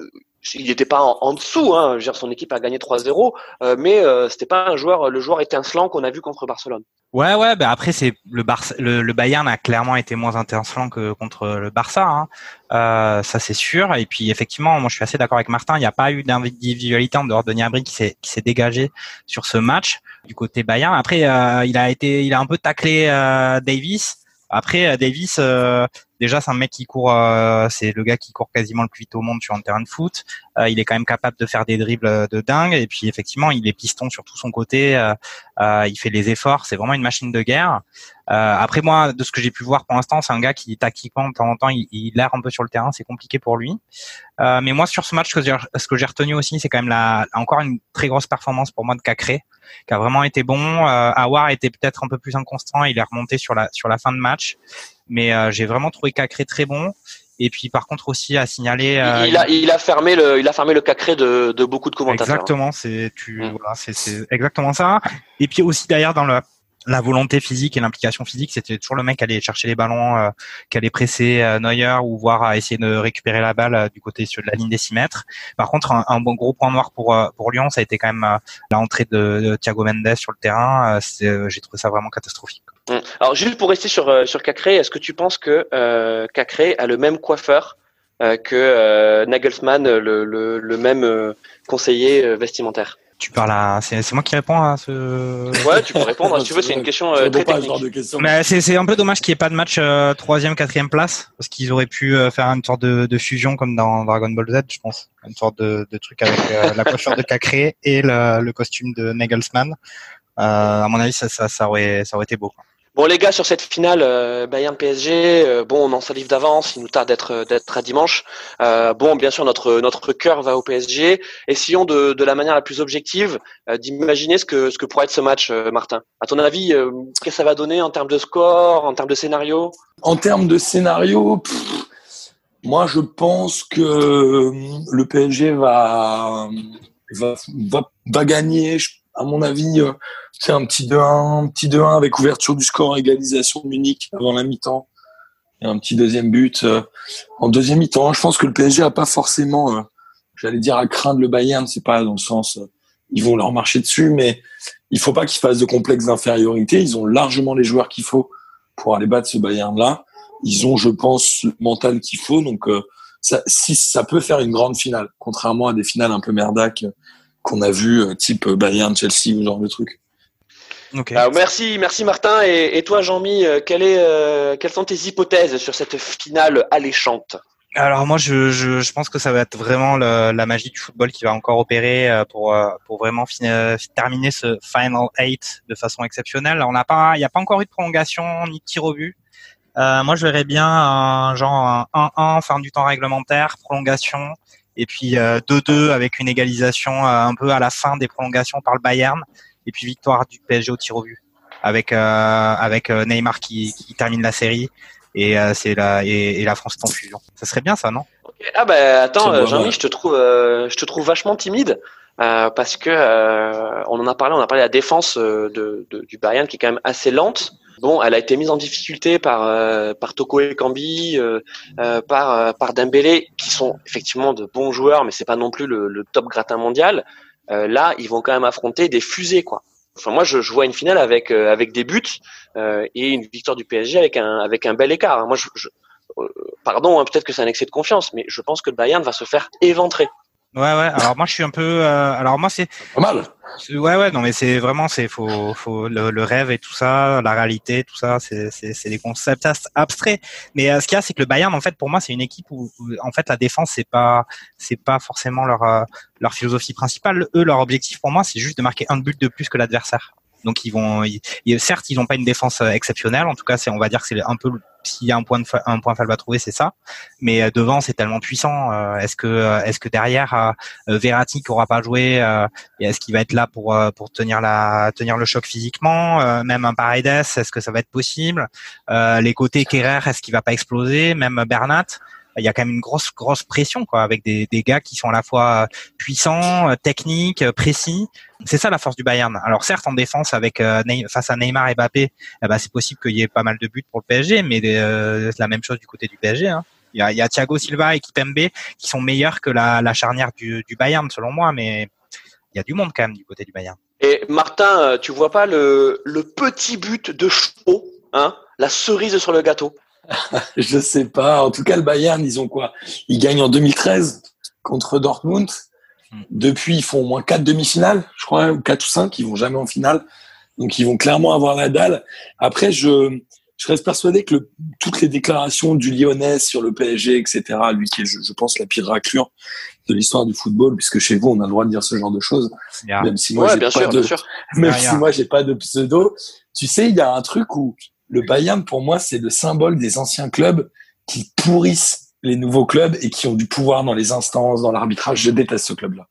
il n'était pas en, dessous. Hein, son équipe a gagné 3-0, mais c'était pas un joueur, le joueur étincelant qu'on a vu contre Barcelone. Ouais, ouais. Bah après, c'est le, le, Bayern a clairement été moins intéressant que contre le Barça. Hein. Euh, ça, c'est sûr. Et puis, effectivement, moi, je suis assez d'accord avec Martin. Il n'y a pas eu d'individualité en dehors de Niabri qui s'est qui s'est dégagé sur ce match du côté Bayern. Après, euh, il a été, il a un peu taclé euh, Davis. Après, euh, Davis, euh, déjà c'est un mec qui court, euh, c'est le gars qui court quasiment le plus vite au monde sur un terrain de foot. Il est quand même capable de faire des dribbles de dingue. Et puis effectivement, il est piston sur tout son côté. Il fait les efforts. C'est vraiment une machine de guerre. après moi, de ce que j'ai pu voir pour l'instant, c'est un gars qui tactiquement de temps en temps, il, il un peu sur le terrain. C'est compliqué pour lui. mais moi, sur ce match, ce que j'ai retenu aussi, c'est quand même la, encore une très grosse performance pour moi de Cacré, qui a vraiment été bon. Euh, Awar était peut-être un peu plus inconstant. Il est remonté sur la sur la fin de match mais euh, j'ai vraiment trouvé Cacré très bon. Et puis par contre aussi à signaler. Euh, il, a, il a fermé le, il a fermé le cacré de, de beaucoup de commentateurs. Exactement, c'est tu, mm. voilà, c'est exactement ça. Et puis aussi derrière dans le la volonté physique et l'implication physique, c'était toujours le mec qui allait chercher les ballons, euh, qui allait presser euh, Neuer ou voir à essayer de récupérer la balle euh, du côté sur la ligne des 6 mètres. Par contre, un, bon gros point noir pour pour Lyon, ça a été quand même l'entrée de, Thiago Mendes sur le terrain. J'ai trouvé ça vraiment catastrophique. Mmh. Alors juste pour rester sur sur Cacré, est-ce que tu penses que Cacré a le même coiffeur que Nagelsmann, le, le même conseiller vestimentaire? Tu parles à, c'est moi qui réponds à ce. Ouais, tu peux répondre. si tu veux, c'est une question euh, très technique. Mais c'est un peu dommage qu'il n'y ait pas de match euh, troisième, quatrième place, parce qu'ils auraient pu euh, faire une sorte de, de, fusion comme dans Dragon Ball Z, je pense, une sorte de, de truc avec la coiffure de Cacré et le, le, costume de Nagelsmann. à mon avis, ça, ça, ça aurait, ça aurait été beau. Quoi. Bon les gars, sur cette finale euh, Bayern PSG, euh, bon on en salive d'avance, il nous tarde d'être d'être à dimanche. Euh, bon bien sûr notre notre cœur va au PSG. Essayons de, de la manière la plus objective d'imaginer ce que ce que pourrait être ce match, Martin. À ton avis, qu'est-ce que ça va donner en termes de score, en termes de scénario? En termes de scénario, moi je pense que le PSG va, va gagner. À mon avis, c'est un petit 2-1, un petit 2-1 avec ouverture du score, égalisation de Munich avant la mi-temps. Et un petit deuxième but euh, en deuxième mi-temps. Je pense que le PSG a pas forcément, euh, j'allais dire à craindre le Bayern, c'est pas dans le sens euh, ils vont leur marcher dessus, mais il faut pas qu'ils fassent de complexe d'infériorité. Ils ont largement les joueurs qu'il faut pour aller battre ce Bayern-là. Ils ont, je pense, le mental qu'il faut. Donc, ça, si ça peut faire une grande finale, contrairement à des finales un peu merdaques qu'on a vu, type Bayern, Chelsea ou genre de truc. Euh, merci, merci Martin. Et, toi, Jean-Mi, euh, euh, quelles sont tes hypothèses sur cette finale alléchante? Alors moi, je, je, pense que ça va être vraiment la magie du football qui va encore opérer pour pour vraiment terminer ce final eight de façon exceptionnelle. On n'a pas, il n'y a pas encore eu de prolongation ni de tir au but. moi, je verrais bien un genre un 1-1 fin du temps réglementaire, prolongation, et puis 2-2 avec une égalisation un peu à la fin des prolongations par le Bayern et puis victoire du PSG au tir au but avec euh, avec euh, Neymar qui, qui, termine la série et euh, c'est la et, la France est en fusion. Ça serait bien ça, non? Ah bah attends, Jean-Mi, je te trouve je te trouve vachement timide. parce que on en a parlé, on a parlé de la défense de, du Bayern qui est quand même assez lente. Bon, elle a été mise en difficulté par par Toko et Kambi, par par Dembélé, qui sont effectivement de bons joueurs, mais c'est pas non plus le, top gratin mondial. Euh, là, ils vont quand même affronter des fusées, quoi. Enfin, moi, je, vois une finale avec euh, avec des buts euh, et une victoire du PSG avec un avec un bel écart. Moi, je, pardon, hein, peut-être que c'est un excès de confiance, mais je pense que Bayern va se faire éventrer. Ouais, ouais. Alors moi, je suis un peu. Euh, alors moi, c'est. Pas mal. Ouais, ouais. Non, mais c'est vraiment, c'est faut, faut le, rêve et tout ça, la réalité, tout ça, c'est, c'est, c'est des concepts abstraits. Mais euh, ce qu'il y a, c'est que le Bayern, en fait, pour moi, c'est une équipe où, en fait, la défense, c'est pas, c'est pas forcément leur, euh, leur philosophie principale. Eux, leur objectif, pour moi, c'est juste de marquer un but de plus que l'adversaire. Donc ils vont, certes, ils n'ont pas une défense exceptionnelle. En tout cas, c'est, on va dire que c'est un peu s'il y a un point de faible à trouver, c'est ça. Mais euh, devant, c'est tellement puissant. Euh, est-ce que euh, est-ce que derrière Verratti qui aura pas joué, est-ce qu'il va être là pour pour tenir la tenir le choc physiquement Même un Paredes, est-ce que ça va être possible Les côtés Kerrer, est-ce qu'il va pas exploser Même Bernat il y a quand même une grosse grosse pression quoi avec des, des gars qui sont à la fois puissants, techniques, précis. C'est ça la force du Bayern. Alors certes en défense avec euh, face à Neymar et Mbappé, eh ben, c'est possible qu'il y ait pas mal de buts pour le PSG, mais euh, c'est la même chose du côté du PSG. Hein. Il, y a, il y a Thiago Silva et Kipembe qui sont meilleurs que la, la charnière du, du Bayern selon moi, mais il y a du monde quand même du côté du Bayern. Et Martin, euh, tu vois pas le, le petit but de Chou, hein, la cerise sur le gâteau? Je sais pas. En tout cas, le Bayern, ils ont quoi? Ils gagnent en 2013 contre Dortmund. Hmm. Depuis, ils font au moins quatre demi-finales, je crois, ou quatre ou cinq. Ils vont jamais en finale. Donc, ils vont clairement avoir la dalle. Après, je, je reste persuadé que le, toutes les déclarations du Lyonnais sur le PSG, etc., lui qui est, je, pense, la pire raclure de l'histoire du football, puisque chez vous, on a le droit de dire ce genre de choses, même si moi, j'ai pas de, même si moi, j'ai pas de pseudo. Tu sais, il y a un truc où le Bayern, pour moi, c'est le symbole des anciens clubs qui pourrissent les nouveaux clubs et qui ont du pouvoir dans les instances, dans l'arbitrage. Je déteste ce club-là.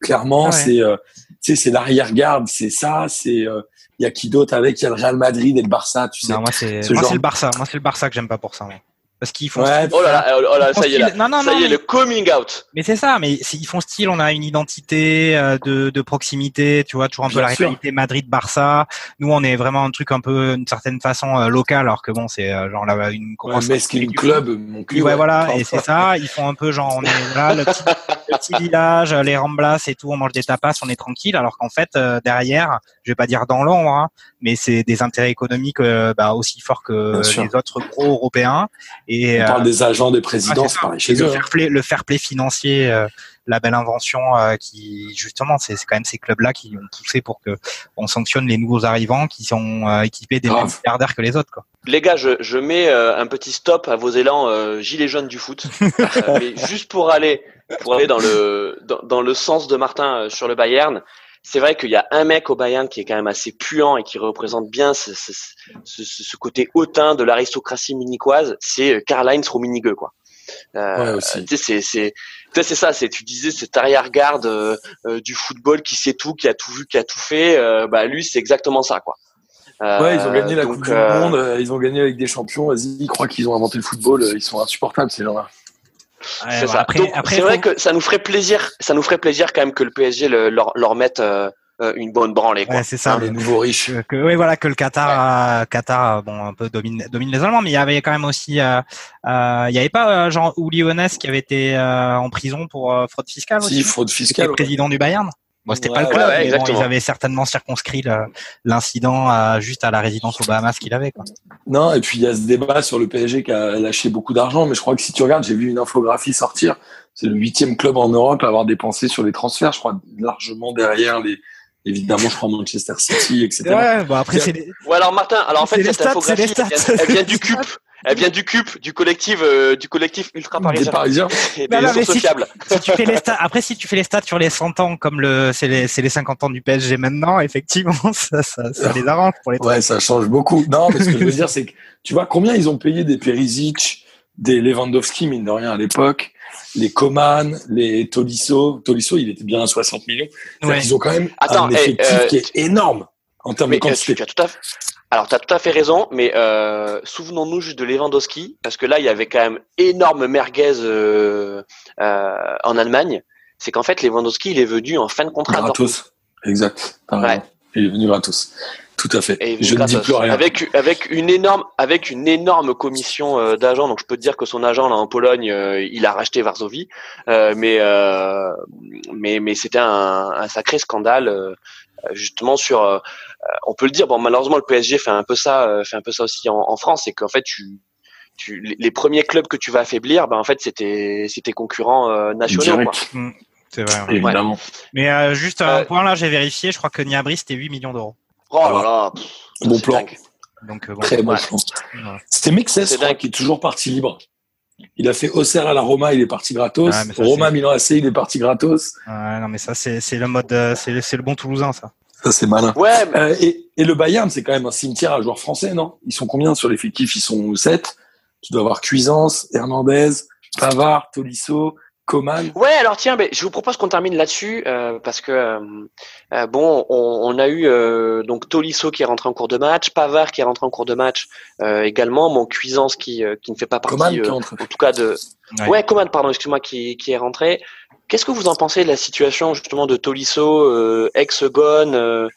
Clairement, ah c'est euh, c'est l'arrière-garde, c'est ça, c'est il euh, y a qui d'autre avec? Il y a le Real Madrid et le Barça, tu sais. Non, moi c'est le Barça, moi c'est le Barça que j'aime pas pour ça. Moi parce qu'ils font. Ouais, oh là là, oh là, ça y est, là. Non, non, ça y est, le coming out. Mais c'est ça, mais ils font style, on a une identité euh, de, de proximité, tu vois, toujours un peu la rivalité Madrid-Barça. Nous, on est vraiment un truc un peu, d'une certaine façon, euh, local, alors que bon, c'est euh, genre là, une grosse. Ouais, mais une club, mon cul. Ouais, voilà, et c'est ça, ils font un peu genre, on est là, le petit, le petit village, les ramblas et tout, on mange des tapas, on est tranquille, alors qu'en fait, derrière, je vais pas dire dans l'ombre, hein, mais c'est des intérêts économiques bah, aussi forts que les autres gros européens. Et, On parle euh, des agents des présidents, chez le Fair play, le fair play financier, euh, la belle invention euh, qui justement, c'est quand même ces clubs-là qui ont poussé pour que on sanctionne les nouveaux arrivants qui sont équipés des mêmes milliardaires que les autres. Quoi. Les gars, je, je mets un petit stop à vos élans gilets jaunes du foot, mais juste pour aller pour aller dans le dans, dans le sens de Martin sur le Bayern. C'est vrai qu'il y a un mec au Bayern qui est quand même assez puant et qui représente bien ce, ce, ce, ce côté hautain de l'aristocratie munichoise, c'est euh, Karl-Heinz Rummenigge, quoi. Euh, Ouais, aussi. c'est c'est ça, c'est tu disais cet arrière-garde euh, euh, du football qui sait tout, qui a tout vu, qui a tout fait. bah lui, c'est exactement ça, quoi. Ouais, ils ont gagné la donc, Coupe du Monde, ils ont gagné avec des champions. Vas-y, ils croient qu'ils ont inventé le football, ils sont insupportables ces gens-là. Ouais, C'est bon, ça. Après, Donc, après, c'est vrai faut- que ça nous ferait plaisir, ça nous ferait plaisir quand même que le PSG le- leur, leur mette euh, euh, une bonne branlée. Quoi. ouais, c'est ça. Ah, les nouveaux riches. que, que- oui, voilà, que le Qatar, euh, Qatar, euh, bon, un peu domine, domine les Allemands, mais il y avait quand même aussi, euh, euh, il y avait pas euh, genre Uli Hoeneß qui avait été euh, en prison pour euh, fraude fiscale Si, aussi, fraude qui était fiscale. ouais. président du Bayern? Bon, c'était pas Ouais, le club, ouais, ouais, mais bon, exactement. ils avaient certainement circonscrit l'incident à, juste à la résidence aux Bahamas qu'il avait. Quoi. Non, et puis il y a ce débat sur le PSG qui a lâché beaucoup d'argent, mais je crois que si tu regardes, j'ai vu une infographie sortir, c'est le huitième club en Europe à avoir dépensé sur les transferts, je crois largement derrière les, évidemment, je crois Manchester City, etc. Ouais, bon après c'est les- Ouais, alors Martin, alors en fait cette stats, c'est les infographie, elle stats. vient, elle vient du CUP, elle vient du CUP, du collectif, euh, du collectif ultra Des parisien Parisiens. et Non, des non, mais si- fiables. si tu fais les stats, après si tu fais les stats sur les 100 ans comme le c'est les c'est les 50 ans du PSG maintenant, effectivement ça ça, ça les arrange pour les Ouais, ça change beaucoup. Non, mais ce que je veux dire, c'est que tu vois combien ils ont payé des Perisic, des Lewandowski, mine de rien, à l'époque, les Coman, les Tolisso. Tolisso, il était bien à 60 millions. Ouais. qu'ils ont quand même Attends, un eh, effectif euh, qui est énorme en termes Mais de euh, tu, quantité. tu as tout à fait. Alors, tu as tout à fait raison, mais euh, souvenons-nous juste de Lewandowski, parce que là, il y avait quand même énorme merguez euh, euh, en Allemagne. C'est qu'en fait, Lewandowski, il est venu en fin de contrat. Gratos. Exact. Ouais. Il est venu gratos. Tout à fait. Et je ne dis plus rien. Avec, avec une énorme, avec une énorme commission euh, d'agents. Donc, je peux te dire que son agent là en Pologne, euh, il a racheté Varsovie, Euh, mais euh, mais mais c'était un, un sacré scandale euh, justement sur. euh, on peut le dire. Bon, malheureusement, le PSG fait un peu ça, euh, fait un peu ça aussi en, en France, c'est qu'en fait, tu tu, les- premiers clubs que tu vas affaiblir, ben en fait c'était c'était concurrents euh, nationaux. Quoi. Direct, C'est vrai. ouais. évidemment. Mais euh, juste un point là, j'ai vérifié, je crois que Niabri c'était 8 millions d'euros. Oh là là, pff, ça, Bon c'est plan. dingue. Donc euh, bon, Très bon Ouais. plan. C'était dingue. qui est toujours parti libre. Il a fait Auxerre à la Roma, il est parti gratos. Ah, ça, Roma, Milan AC, il est parti gratos. Ouais, non mais ça c'est c'est le mode, euh, c'est le- c'est le bon Toulousain ça. Ça, c'est malin. Ouais, mais- Euh, et, et le Bayern, c'est quand même un cimetière à joueurs français, non? Ils sont combien sur l'effectif? Ils sont 7. Tu dois avoir Cuisance, Hernandez, Pavard, Tolisso, Coman. Ouais, alors tiens, ben, je vous propose qu'on termine là-dessus euh, parce que euh, euh, bon, on, on a eu euh, donc Tolisso qui est rentré en cours de match, Pavard qui est rentré en cours de match euh, également, mon Cuisance qui euh, qui ne fait pas partie, Coman qui euh, est entre. en tout cas de Ouais. ouais, Coman pardon, excuse-moi qui qui est rentré. Qu'est-ce que vous en pensez de la situation justement de Tolisso, euh, ex-Gone, euh,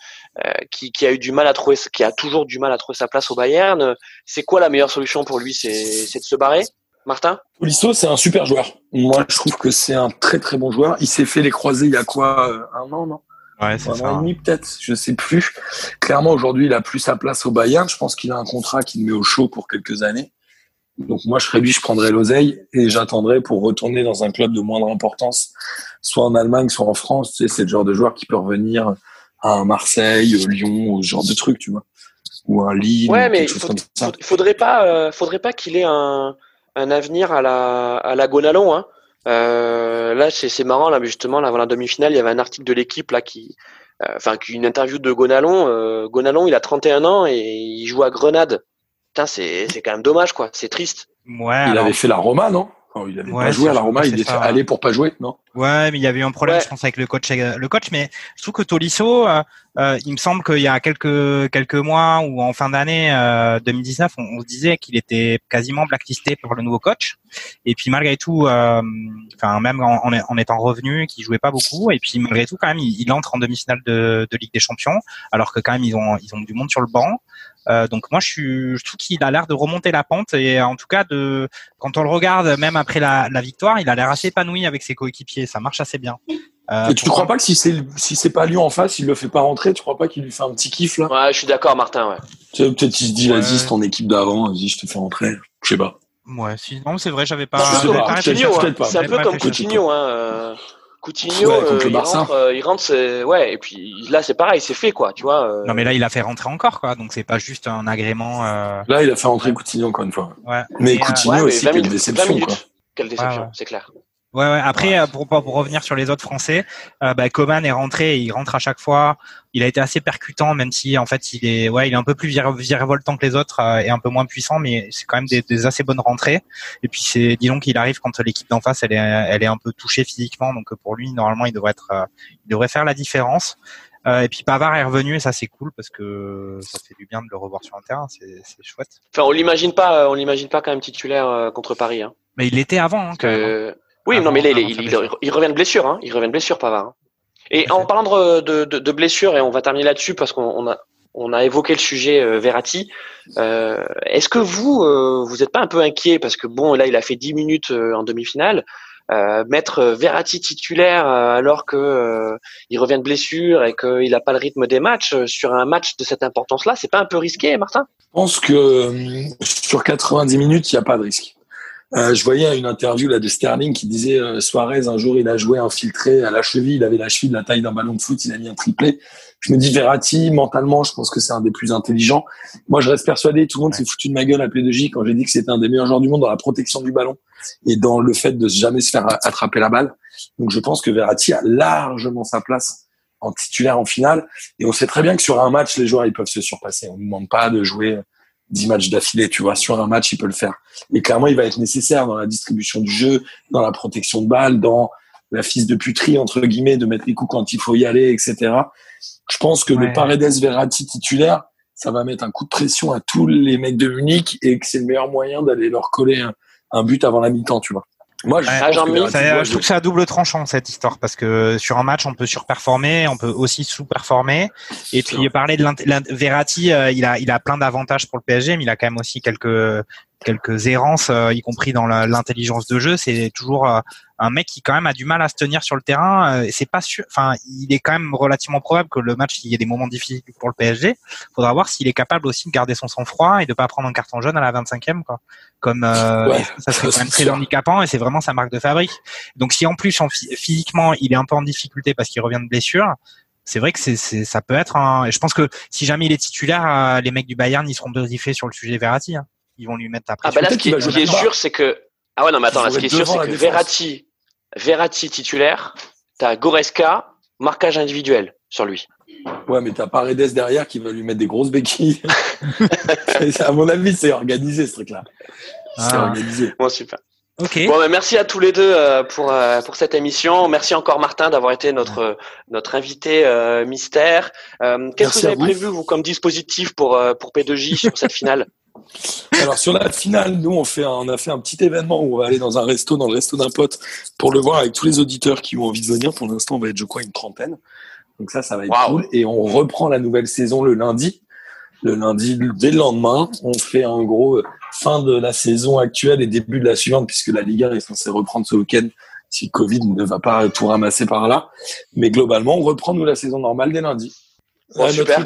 euh, qui, qui a eu du mal à trouver, qui a toujours du mal à trouver sa place au Bayern? C'est quoi la meilleure solution pour lui C'est c'est de se barrer, Martin? Tolisso, c'est un super joueur. Moi, je trouve que c'est un très très bon joueur. Il s'est fait les croisés il y a quoi euh, Un an, non? Ouais, c'est un an et demi peut-être, je sais plus. Clairement, aujourd'hui, il a plus sa place au Bayern. Je pense qu'il a un contrat qui le met au chaud pour quelques années. Donc moi, je serais lui, je prendrais l'oseille et j'attendrais pour retourner dans un club de moindre importance, soit en Allemagne, soit en France. Tu sais, c'est le genre de joueur qui peut revenir à un Marseille, Lyon, ce genre de truc, tu vois, ou un Lille, Ouais, ou mais. Il faudrait pas, euh, faudrait pas qu'il ait un, un avenir à la, à la Gonalon. Hein. Euh, là, c'est c'est marrant là, mais justement, là, avant la demi-finale, il y avait un article de l'équipe là qui, euh, enfin, qui- une interview de Gonalon. Euh, Gonalon, il a 31 ans et il joue à Grenade. Putain, c'est c'est quand même dommage, quoi. C'est triste. Ouais, Il alors- avait fait la Roma, non? Enfin, Il avait Ouais, pas joué à la Roma, il était ça. allé pour pas jouer, non? Ouais, mais il y avait eu un problème, Ouais. je pense, avec le coach. euh, Le coach, mais je trouve que Tolisso, euh, euh, il me semble qu'il y a quelques quelques mois ou en fin d'année euh, 2019, on, on se disait qu'il était quasiment blacklisté pour le nouveau coach. Et puis malgré tout, euh, enfin même en, en- en étant revenu, qu'il jouait pas beaucoup. Et puis malgré tout, quand même, il, il entre en demi-finale de, de Ligue des Champions, alors que quand même ils ont ils ont du monde sur le banc. Euh, donc moi, je, suis, je trouve qu'il a l'air de remonter la pente et en tout cas de quand on le regarde, même après la, la victoire, il a l'air assez épanoui avec ses coéquipiers. Ça marche assez bien. Euh, Et tu pourtant- crois pas que si c'est si c'est pas Lyon en face, il le fait pas rentrer, tu crois pas qu'il lui fait un petit kiff là? Ouais, je suis d'accord, Martin. Ouais. Tu sais, Peut-être il se dit, vas-y, c'est ton équipe d'avant, vas-y, je te fais rentrer. Je sais pas. Ouais, si, non, c'est vrai, j'avais pas. C'est je un peu pas, comme Coutinho. hein. pas, C'est un peut-être peu pas, comme peut-être Coutinho. Euh, Coutinho, Ouais, euh, il rentre, euh, il rentre, c'est ouais. Et puis là, c'est pareil, c'est fait, quoi. Tu vois. euh, Non, mais là, il a fait rentrer encore, quoi. Donc, c'est pas juste un agrément. Euh... Là, il a fait rentrer Coutinho encore une fois. Ouais. Mais Coutinho ouais, mais aussi, 20 quelle minutes, déception, 20 minutes. quoi. Quelle déception, c'est clair. Ouais, ouais. Après, euh, pour, pour revenir sur les autres Français, euh, bah, Coman est rentré, il rentre à chaque fois. Il a été assez percutant, même si en fait il est, ouais, il est un peu plus virevoltant que les autres euh, et un peu moins puissant, mais c'est quand même des, des, assez bonnes rentrées. Et puis c'est, disons qu'il arrive quand l'équipe d'en face, elle est, elle est un peu touchée physiquement, donc pour lui normalement il devrait être, euh, il devrait faire la différence. Euh, et puis Pavard est revenu et ça c'est cool parce que ça fait du bien de le revoir sur un terrain, c'est chouette. Enfin, on l'imagine pas, on l'imagine pas quand même titulaire contre Paris. Hein. Mais il l'était avant. Hein, quand Oui, non, mais il, il, revient de blessure, hein. il revient de blessure, Pavard. Hein. Et en parlant de, de, de, blessure, et on va terminer là-dessus parce qu'on a, on a évoqué le sujet euh, Verratti. Euh, Est-ce que vous, euh, vous n'êtes pas un peu inquiet parce que bon, là, il a fait 10 minutes euh, en demi-finale. Euh, mettre Verratti titulaire alors que il revient de blessure et qu'il n'a pas le rythme des matchs sur un match de cette importance-là, c'est pas un peu risqué, Martin? Je pense que sur 90 minutes, il n'y a pas de risque. Euh, je voyais une interview là de Sterling qui disait euh, Suarez un jour il a joué infiltré à la cheville, il avait la cheville de la taille d'un ballon de foot, il a mis un triplé. Je me dis Verratti mentalement, je pense que c'est un des plus intelligents. Moi je reste persuadé, tout le monde s'est foutu de ma gueule à P2J quand j'ai dit que c'était un des meilleurs joueurs du monde dans la protection du ballon et dans le fait de jamais se faire attraper la balle. Donc je pense que Verratti a largement sa place en titulaire en finale et on sait très bien que sur un match les joueurs ils peuvent se surpasser. On ne demande pas de jouer 10 matchs d'affilée, tu vois. Sur un match, il peut le faire. Mais clairement, il va être nécessaire dans la distribution du jeu, dans la protection de balles, dans la fils de puterie, entre guillemets, de mettre les coups quand il faut y aller, etc. Je pense que le Paredes Verratti titulaire, ça va mettre un coup de pression à tous les mecs de Munich et que c'est le meilleur moyen d'aller leur coller un, un but avant la mi-temps, tu vois. Moi, je, je trouve que c'est à double tranchant cette histoire parce que sur un match, on peut surperformer, on peut aussi sous-performer. Et puis parler de Verratti, euh, il a il a plein d'avantages pour le PSG, mais il a quand même aussi quelques quelques errances, euh, y compris dans l'intelligence de jeu. C'est toujours euh, un mec qui quand même a du mal à se tenir sur le terrain. Euh, c'est pas sûr. Enfin, il est quand même relativement probable que le match il y ait des moments difficiles pour le PSG. Faudra voir s'il est capable aussi de garder son sang-froid et de pas prendre un carton jaune à la 25e, quoi. Comme ça serait quand même très handicapant et c'est vraiment sa marque de fabrique. Donc si en plus physiquement il est un peu en difficulté parce qu'il revient de blessure, c'est vrai que c'est, ça peut être un. Et je pense que si jamais il est titulaire, les mecs du Bayern ils seront briefés sur le sujet Verratti. Hein ils vont lui mettre la pression. Ah bah là, ce qui, est, sûr, c'est que ah ouais non mais attends, là, ce qui est sûr, c'est que Verratti, Verratti titulaire, t'as Goreska, marquage individuel sur lui. Ouais, mais t'as Paredes derrière qui va lui mettre des grosses béquilles. à mon avis, c'est organisé ce truc-là. C'est ah. organisé. Bon, super. Okay. Bon, bah, merci à tous les deux euh, pour euh, pour cette émission. Merci encore Martin d'avoir été notre notre invité euh, mystère. Qu'est-ce que vous avez prévu vous comme dispositif pour pour P2J sur cette finale? Alors sur la finale, nous on fait on a fait un petit événement où on va aller dans un resto, dans le resto d'un pote, pour le voir avec tous les auditeurs qui ont envie de venir. Pour l'instant, on va être je crois une trentaine. Donc ça, ça va être cool. Et on reprend la nouvelle saison le lundi. Le lundi, dès le lendemain, on fait en gros fin de la saison actuelle et début de la suivante, puisque la Ligue 1 est censée reprendre ce week-end si Covid ne va pas tout ramasser par là. Mais globalement, on reprend nous la saison normale dès lundi. Bon, super.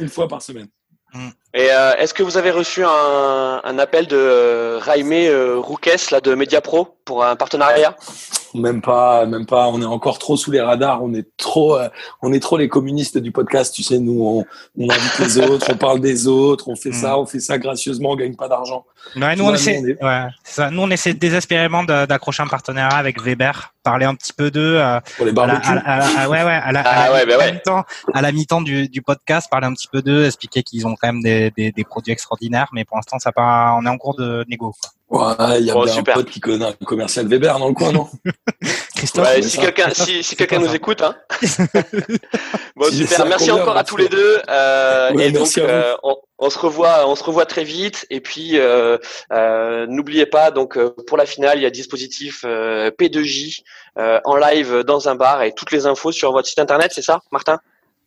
une fois par semaine. Mm. Et euh, est-ce que vous avez reçu un, appel de euh, Raime euh, là de Mediapro pour un partenariat? Même pas, même pas. On est encore trop sous les radars. On est trop, euh, on est trop les communistes du podcast. Tu sais, nous, on, on invite les autres, on parle des autres, on fait mm. ça, on fait ça gracieusement, on gagne pas d'argent. nous, on essaie, ouais, ça. nous, on essaie désespérément d'accrocher un partenariat avec Weber parler un petit peu d'eux euh, pour les barbecues. À la, ouais, ouais, à la, mi-temps, à la mi-temps du, du podcast, parler un petit peu d'eux, expliquer qu'ils ont quand même des, des, des, produits extraordinaires, mais pour l'instant, ça pas, on est en cours de négo. Quoi. Ouais, il y a bien un pote qui connaît un commercial Weber dans le coin, non Christophe. Ouais, si quelqu'un, si, si quelqu'un nous écoute, hein. bon, super. Merci encore à tous les deux. Euh, et donc, euh, on, on, se revoit, on se revoit très vite. Et puis, euh, euh n'oubliez pas, donc, pour la finale, il y a dispositif euh, P2J en live dans un bar et toutes les infos sur votre site internet, c'est ça, Martin?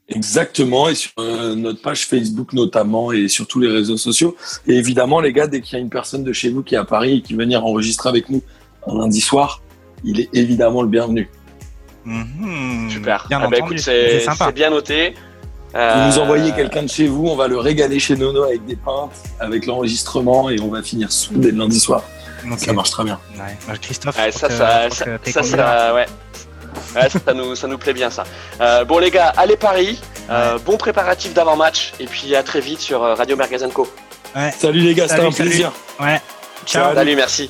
Exactement, et sur euh, notre page Facebook notamment, et sur tous les réseaux sociaux. Et évidemment, les gars, dès qu'il y a une personne de chez vous qui est à Paris et qui veut venir enregistrer avec nous un lundi soir, il est évidemment le bienvenu. Mhm. Super. Bien ah bah écoute, c'est bien noté. Vous nous envoyez quelqu'un de chez vous, on va le régaler chez Nono avec des pintes, avec l'enregistrement, et on va finir soudé le lundi soir. Ça marche très bien. Ouais. Christophe, ça, ça, ça, ça, ça, ouais ça, nous, ça nous plaît bien ça. Euh, bon les gars, allez Paris, euh, bon préparatif d'avant-match et puis à très vite sur euh, Radio Mergazenco. Ouais. Salut les gars, c'était un plaisir. Ouais. Ciao. Salut, merci.